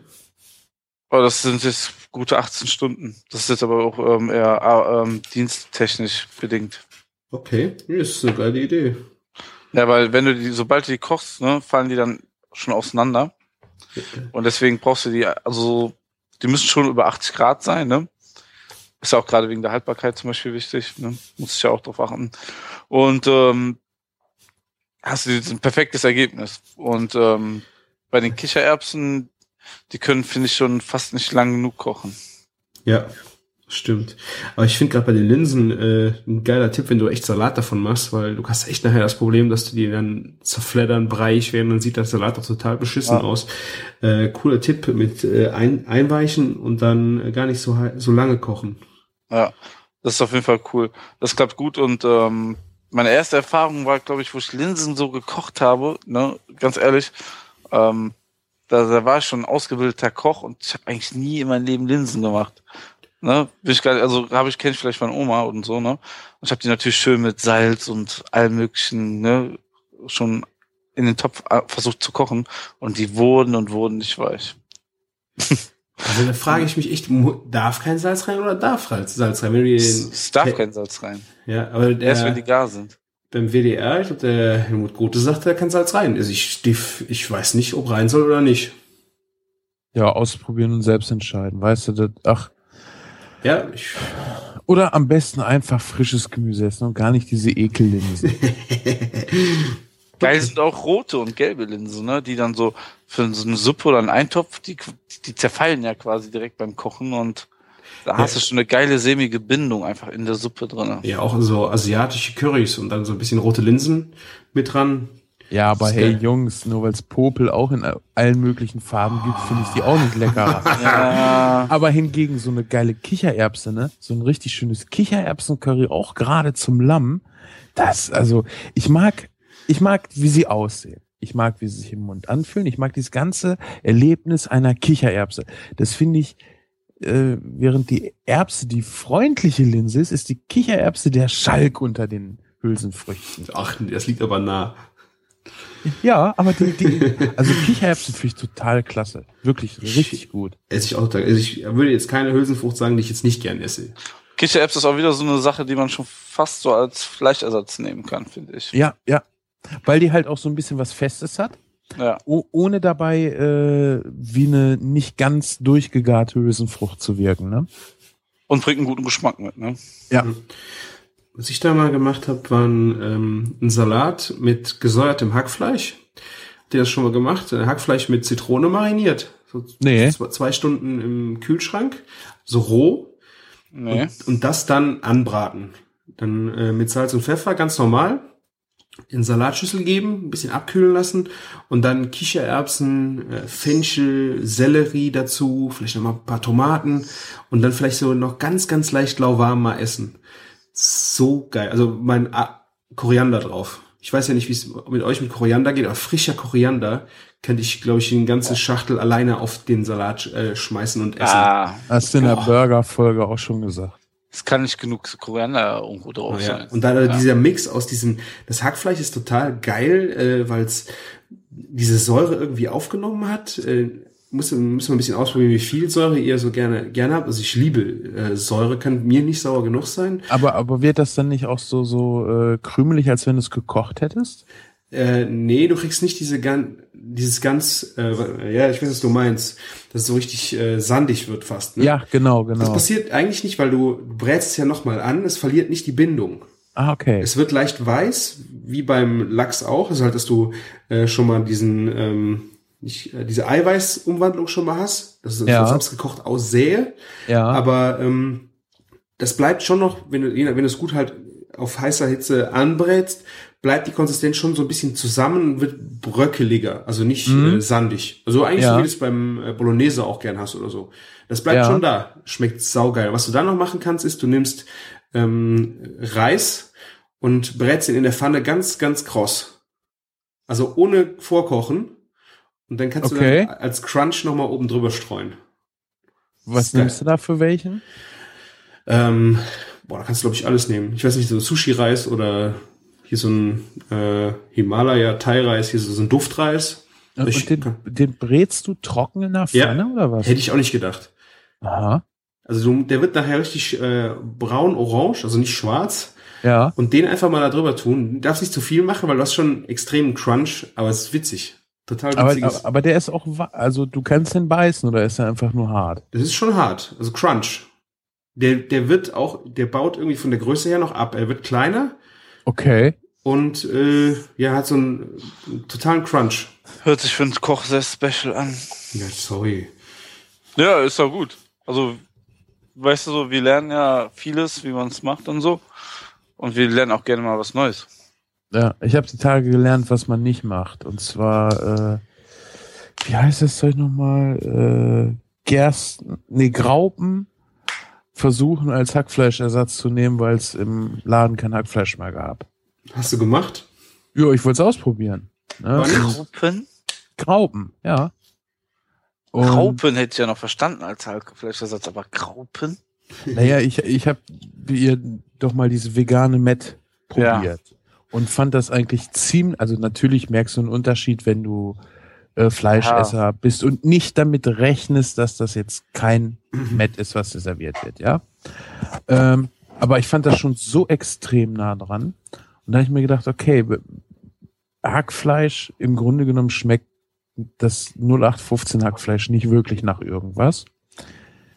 Aber das sind jetzt gute 18 Stunden. Das ist jetzt aber auch ähm, eher äh, ähm, diensttechnisch bedingt. Okay, ist eine geile Idee. Ja, weil wenn du die, sobald du die kochst, ne, fallen die dann schon auseinander. Und deswegen brauchst du die, also die müssen schon über 80 Grad sein, ne? Ist ja auch gerade wegen der Haltbarkeit zum Beispiel wichtig, ne? Muss ich ja auch drauf achten. Und ähm, hast du ein perfektes Ergebnis. Und ähm, bei den Kichererbsen, die können, finde ich, schon fast nicht lang genug kochen. Ja, stimmt. Aber ich finde gerade bei den Linsen äh, ein geiler Tipp, wenn du echt Salat davon machst, weil du hast echt nachher das Problem, dass du die dann zerfleddern, breiig werden, dann sieht der Salat auch total beschissen Ja. aus. Äh, cooler Tipp mit äh, ein, einweichen und dann äh, gar nicht so, so lange kochen. Ja, das ist auf jeden Fall cool. Das klappt gut und ähm, meine erste Erfahrung war, glaube ich, wo ich Linsen so gekocht habe, ne, ganz ehrlich, ähm, da, da war ich schon ein ausgebildeter Koch und ich habe eigentlich nie in meinem Leben Linsen gemacht. Ne, bin ich gar nicht, also habe ich kenne ich vielleicht meine Oma und so, ne? Und ich habe die natürlich schön mit Salz und allem möglichen, ne, schon in den Topf äh, versucht zu kochen und die wurden und wurden nicht weich. Also da frage ich mich echt, darf kein Salz rein oder darf Salz rein? Wenn du Es, den, es darf kein Salz rein. ja, aber Erst wenn die der, gar sind. Beim WDR, ich glaube, der Helmut Grote sagt, da kann Salz rein. Also ich, ich weiß nicht, ob rein soll oder nicht. Ja, ausprobieren und selbst entscheiden. Weißt du, das, ach. Ja, ich, Oder am besten einfach frisches Gemüse essen und gar nicht diese Ekellinsen. Geil sind auch rote und gelbe Linsen, ne? Die dann so für so eine Suppe oder einen Eintopf, die, die zerfallen ja quasi direkt beim Kochen und da hast du schon eine geile sämige Bindung einfach in der Suppe drin. Ja, auch so asiatische Currys und dann so ein bisschen rote Linsen mit dran. Ja, aber hey geil. Jungs, nur weil es Popel auch in allen möglichen Farben gibt, finde ich die auch nicht leckerer. Ja, aber hingegen so eine geile Kichererbse, ne? So ein richtig schönes Kichererbsen-Curry, auch gerade zum Lamm. Das, also, ich mag, ich mag, wie sie aussehen. Ich mag, wie sie sich im Mund anfühlen. Ich mag dieses ganze Erlebnis einer Kichererbse. Das finde ich, äh, während die Erbse die freundliche Linse ist, ist die Kichererbse der Schalk unter den Hülsenfrüchten. Ach, das liegt aber nah. Ja, aber die, die also Kichererbsen finde ich total klasse. Wirklich richtig gut. Esse ich auch total. Also ich würde jetzt keine Hülsenfrucht sagen, die ich jetzt nicht gern esse. Kichererbs ist auch wieder so eine Sache, die man schon fast so als Fleischersatz nehmen kann, finde ich. Ja, ja. Weil die halt auch so ein bisschen was Festes hat, Ja. ohne dabei äh, wie eine nicht ganz durchgegarte Hülsenfrucht zu wirken. Ne? Und bringt einen guten Geschmack mit, ne? Ja. Was ich da mal gemacht habe, war ein, ähm, ein Salat mit gesäuertem Hackfleisch. Habt ihr das schon mal gemacht? Äh, Hackfleisch mit Zitrone mariniert. So Nee. zwei, zwei Stunden im Kühlschrank, so roh. Nee. Und, und das dann anbraten. Dann äh, mit Salz und Pfeffer, ganz normal. In Salatschüssel geben, ein bisschen abkühlen lassen und dann Kichererbsen, äh, Fenchel, Sellerie dazu, vielleicht noch mal ein paar Tomaten und dann vielleicht so noch ganz, ganz leicht lauwarm mal essen. So geil. Also mein ah, Koriander drauf. Ich weiß ja nicht, wie es mit euch mit Koriander geht, aber frischer Koriander könnte ich, glaube ich, eine ganze Schachtel alleine auf den Salat äh, schmeißen und essen. Ah, Hast du in der Boah. Burger-Folge auch schon gesagt. Es kann nicht genug Koriander irgendwo drauf Ja, sein. und dann Ja. dieser Mix aus diesem, das Hackfleisch ist total geil, äh, weil es diese Säure irgendwie aufgenommen hat. Äh, muss, muss man ein bisschen ausprobieren, wie viel Säure ihr so gerne gerne habt. Also ich liebe äh, Säure, kann mir nicht sauer genug sein. Aber, aber wird das dann nicht auch so, so äh, krümelig, als wenn du es gekocht hättest? Äh, nee, du kriegst nicht diese ganz, dieses ganz, äh, ja, ich weiß, was du meinst, dass es so richtig äh, sandig wird fast. Ne? Ja, genau, Das genau. passiert eigentlich nicht, weil du, du brätst es ja nochmal an, es verliert nicht die Bindung. Ah, okay. Es wird leicht weiß, wie beim Lachs auch. Also halt, dass du äh, schon mal diesen, ähm, nicht, äh, diese Eiweißumwandlung schon mal hast. Das ist, Ja. es gekocht aussähe. Ja. Aber ähm, das bleibt schon noch, wenn du, wenn du es gut halt auf heißer Hitze anbrätst, bleibt die Konsistenz schon so ein bisschen zusammen und wird bröckeliger, also nicht Mhm. äh, sandig. Also eigentlich Ja. so wie du es beim äh, Bolognese auch gern hast oder so. Das bleibt Ja. schon da, schmeckt saugeil. Was du dann noch machen kannst, ist, du nimmst ähm, Reis und brätst ihn in der Pfanne ganz, ganz kross. Also ohne vorkochen. Und dann kannst Okay. du dann als Crunch nochmal oben drüber streuen. Was nimmst du da für welchen? Ähm, boah, da kannst du, glaube ich, alles nehmen. Ich weiß nicht, so Sushi-Reis oder hier so ein äh, Himalaya-Thai-Reis, hier so, so ein Duftreis. Und Ich- den, den brätst du trocken in der Ja. Pfanne oder was? Hätte ich auch nicht gedacht. Aha. Also der wird nachher richtig äh, braun-orange, also nicht schwarz. Ja. Und den einfach mal da drüber tun. Du darfst nicht zu viel machen, weil du hast schon einen extremen Crunch, aber es ist witzig. Total Aber, witziges. aber, aber der ist auch, also du kannst den beißen oder ist er einfach nur hart? das ist schon hart. Also Crunch. Der, der wird auch, der baut irgendwie von der Größe her noch ab. Er wird kleiner Okay. und äh, ja, hat so einen, einen totalen Crunch. Hört sich für einen Koch sehr special an. Ja, sorry. Ja, ist doch gut. Also, weißt du so, wir lernen ja vieles, wie man es macht und so. Und wir lernen auch gerne mal was Neues. Ja, ich habe die Tage gelernt, was man nicht macht. Und zwar, äh, wie heißt das Zeug nochmal? Äh, Gersten, nee, Graupen versuchen als Hackfleischersatz zu nehmen, weil es im Laden kein Hackfleisch mehr gab. Hast du gemacht? Ja, ich wollte es ausprobieren. Ne? Graupen? Graupen, ja. Und, Graupen hätte ich ja noch verstanden als Hackfleischersatz, aber Graupen? Naja, ich, ich habe ihr doch mal diese vegane Met Ja. probiert und fand das eigentlich ziemlich, also natürlich merkst du einen Unterschied, wenn du äh, Fleischesser bist und nicht damit rechnest, dass das jetzt kein Met ist, was dir serviert wird, ja. Ähm, aber ich fand das schon so extrem nah dran. Und da habe ich mir gedacht, okay, Hackfleisch im Grunde genommen schmeckt das 0815 Hackfleisch nicht wirklich nach irgendwas.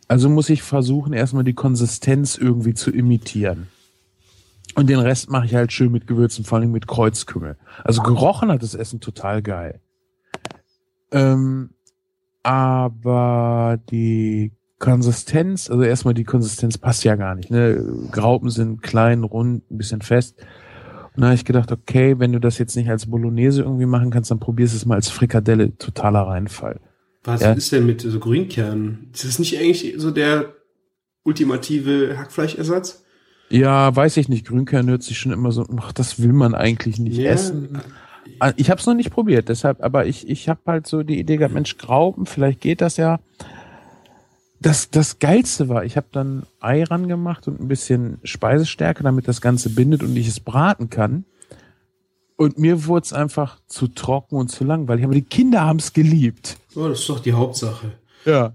Also muss ich versuchen, erstmal die Konsistenz irgendwie zu imitieren. Und den Rest mache ich halt schön mit Gewürzen, vor allem mit Kreuzkümmel. Also gerochen hat das Essen total geil. Ähm, aber die Konsistenz, also erstmal die Konsistenz passt ja gar nicht. Ne? Graupen sind klein, rund, ein bisschen fest. Und da habe ich gedacht, okay, wenn du das jetzt nicht als Bolognese irgendwie machen kannst, dann probierst es mal als Frikadelle, totaler Reinfall. Was Ja. ist denn mit so Grünkernen? Ist das nicht eigentlich so der ultimative Hackfleischersatz? Ja, weiß ich nicht. Grünkern hört sich schon immer so, ach, das will man eigentlich nicht Ja. essen. Ah, Ich habe es noch nicht probiert, deshalb, aber ich, ich habe halt so die Idee gehabt, Mensch, Graupen, vielleicht geht das ja. Das, das Geilste war, ich habe dann Ei ran gemacht und ein bisschen Speisestärke, damit das Ganze bindet und ich es braten kann. Und mir wurde es einfach zu trocken und zu langweilig. Aber die Kinder haben es geliebt. Oh, das ist doch die Hauptsache. Ja.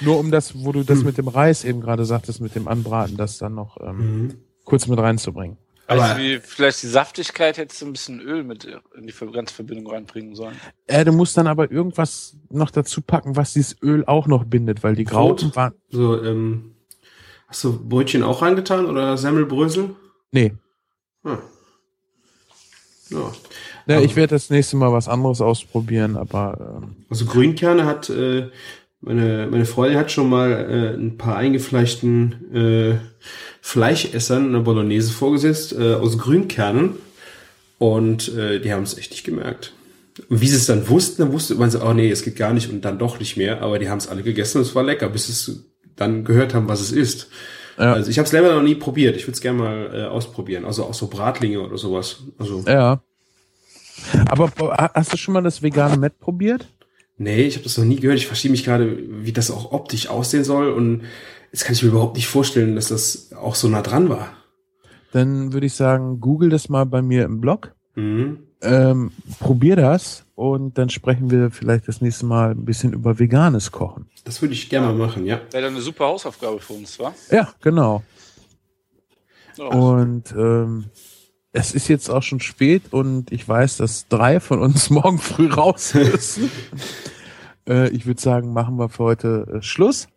Nur um das, wo du das mit dem Reis eben gerade sagtest, mit dem Anbraten, das dann noch ähm, Mhm. kurz mit reinzubringen. Weißt Aber- du, wie vielleicht die Saftigkeit hättest du ein bisschen Öl mit in die ganze Verbindung reinbringen sollen. Äh, du musst dann aber irgendwas noch dazu packen, was dieses Öl auch noch bindet, weil die Brot? Graupen waren. So, ähm, hast du Brötchen auch reingetan oder Semmelbrösel? Nee. Hm. Ja. Ja, Aber- ich werde das nächste Mal was anderes ausprobieren, aber ähm, Also Grünkerne hat äh, meine meine Freundin hat schon mal äh, ein paar eingefleischten äh, Fleischessern eine Bolognese vorgesetzt äh, aus Grünkernen und äh, die haben es echt nicht gemerkt. Und wie sie es dann wussten, dann wusste man so, oh nee, es geht gar nicht und dann doch nicht mehr, aber die haben es alle gegessen und es war lecker, bis es dann gehört haben, was es ist. Ja. Also ich habe es selber noch nie probiert. Ich würde es gerne mal äh, ausprobieren. Also auch so Bratlinge oder sowas. Also ja. Aber hast du schon mal das vegane Met probiert? Nee, ich habe das noch nie gehört. Ich verstehe mich gerade, wie das auch optisch aussehen soll. Und jetzt kann ich mir überhaupt nicht vorstellen, dass das auch so nah dran war. Dann würde ich sagen, google das mal bei mir im Blog. Mhm. Ähm, probier das und dann sprechen wir vielleicht das nächste Mal ein bisschen über veganes Kochen. Das würde ich gerne mal machen, ja. Wäre dann eine super Hausaufgabe für uns, wa? Ja, genau. Ja. Und ähm, es ist jetzt auch schon spät und ich weiß, dass drei von uns morgen früh raus müssen. äh, ich würde sagen, machen wir für heute äh, Schluss.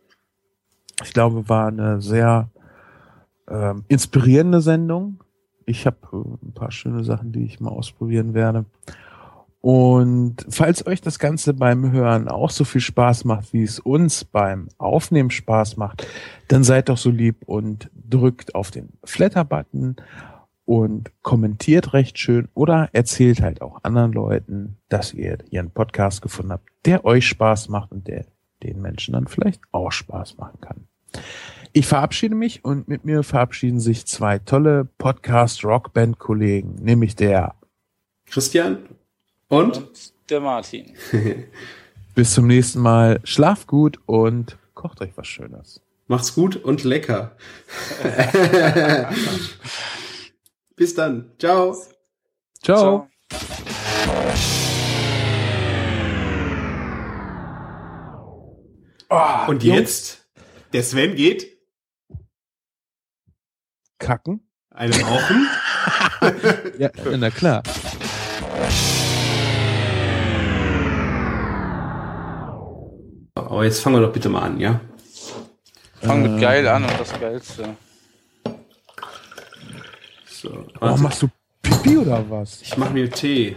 Ich glaube, war eine sehr ähm, inspirierende Sendung. Ich habe äh, ein paar schöne Sachen, die ich mal ausprobieren werde. Und falls euch das Ganze beim Hören auch so viel Spaß macht, wie es uns beim Aufnehmen Spaß macht, dann seid doch so lieb und drückt auf den Flatter-Button und kommentiert recht schön oder erzählt halt auch anderen Leuten, dass ihr ihren Podcast gefunden habt, der euch Spaß macht und der den Menschen dann vielleicht auch Spaß machen kann. Ich verabschiede mich und mit mir verabschieden sich zwei tolle Podcast-Rockband-Kollegen, nämlich der Christian und Und der Martin. bis zum nächsten Mal. Schlaft gut und kocht euch was Schönes. macht's gut und lecker. Bis dann. Ciao. Ciao. Oh, Und Jungs, jetzt, der Sven geht Kacken? eine rauchen. Ja, na klar. Aber jetzt fangen wir doch bitte mal an, ja? Fang Ähm. mit geil an und das Geilste. So, Oh, warte. machst du Pipi oder was? ich mache mir Tee.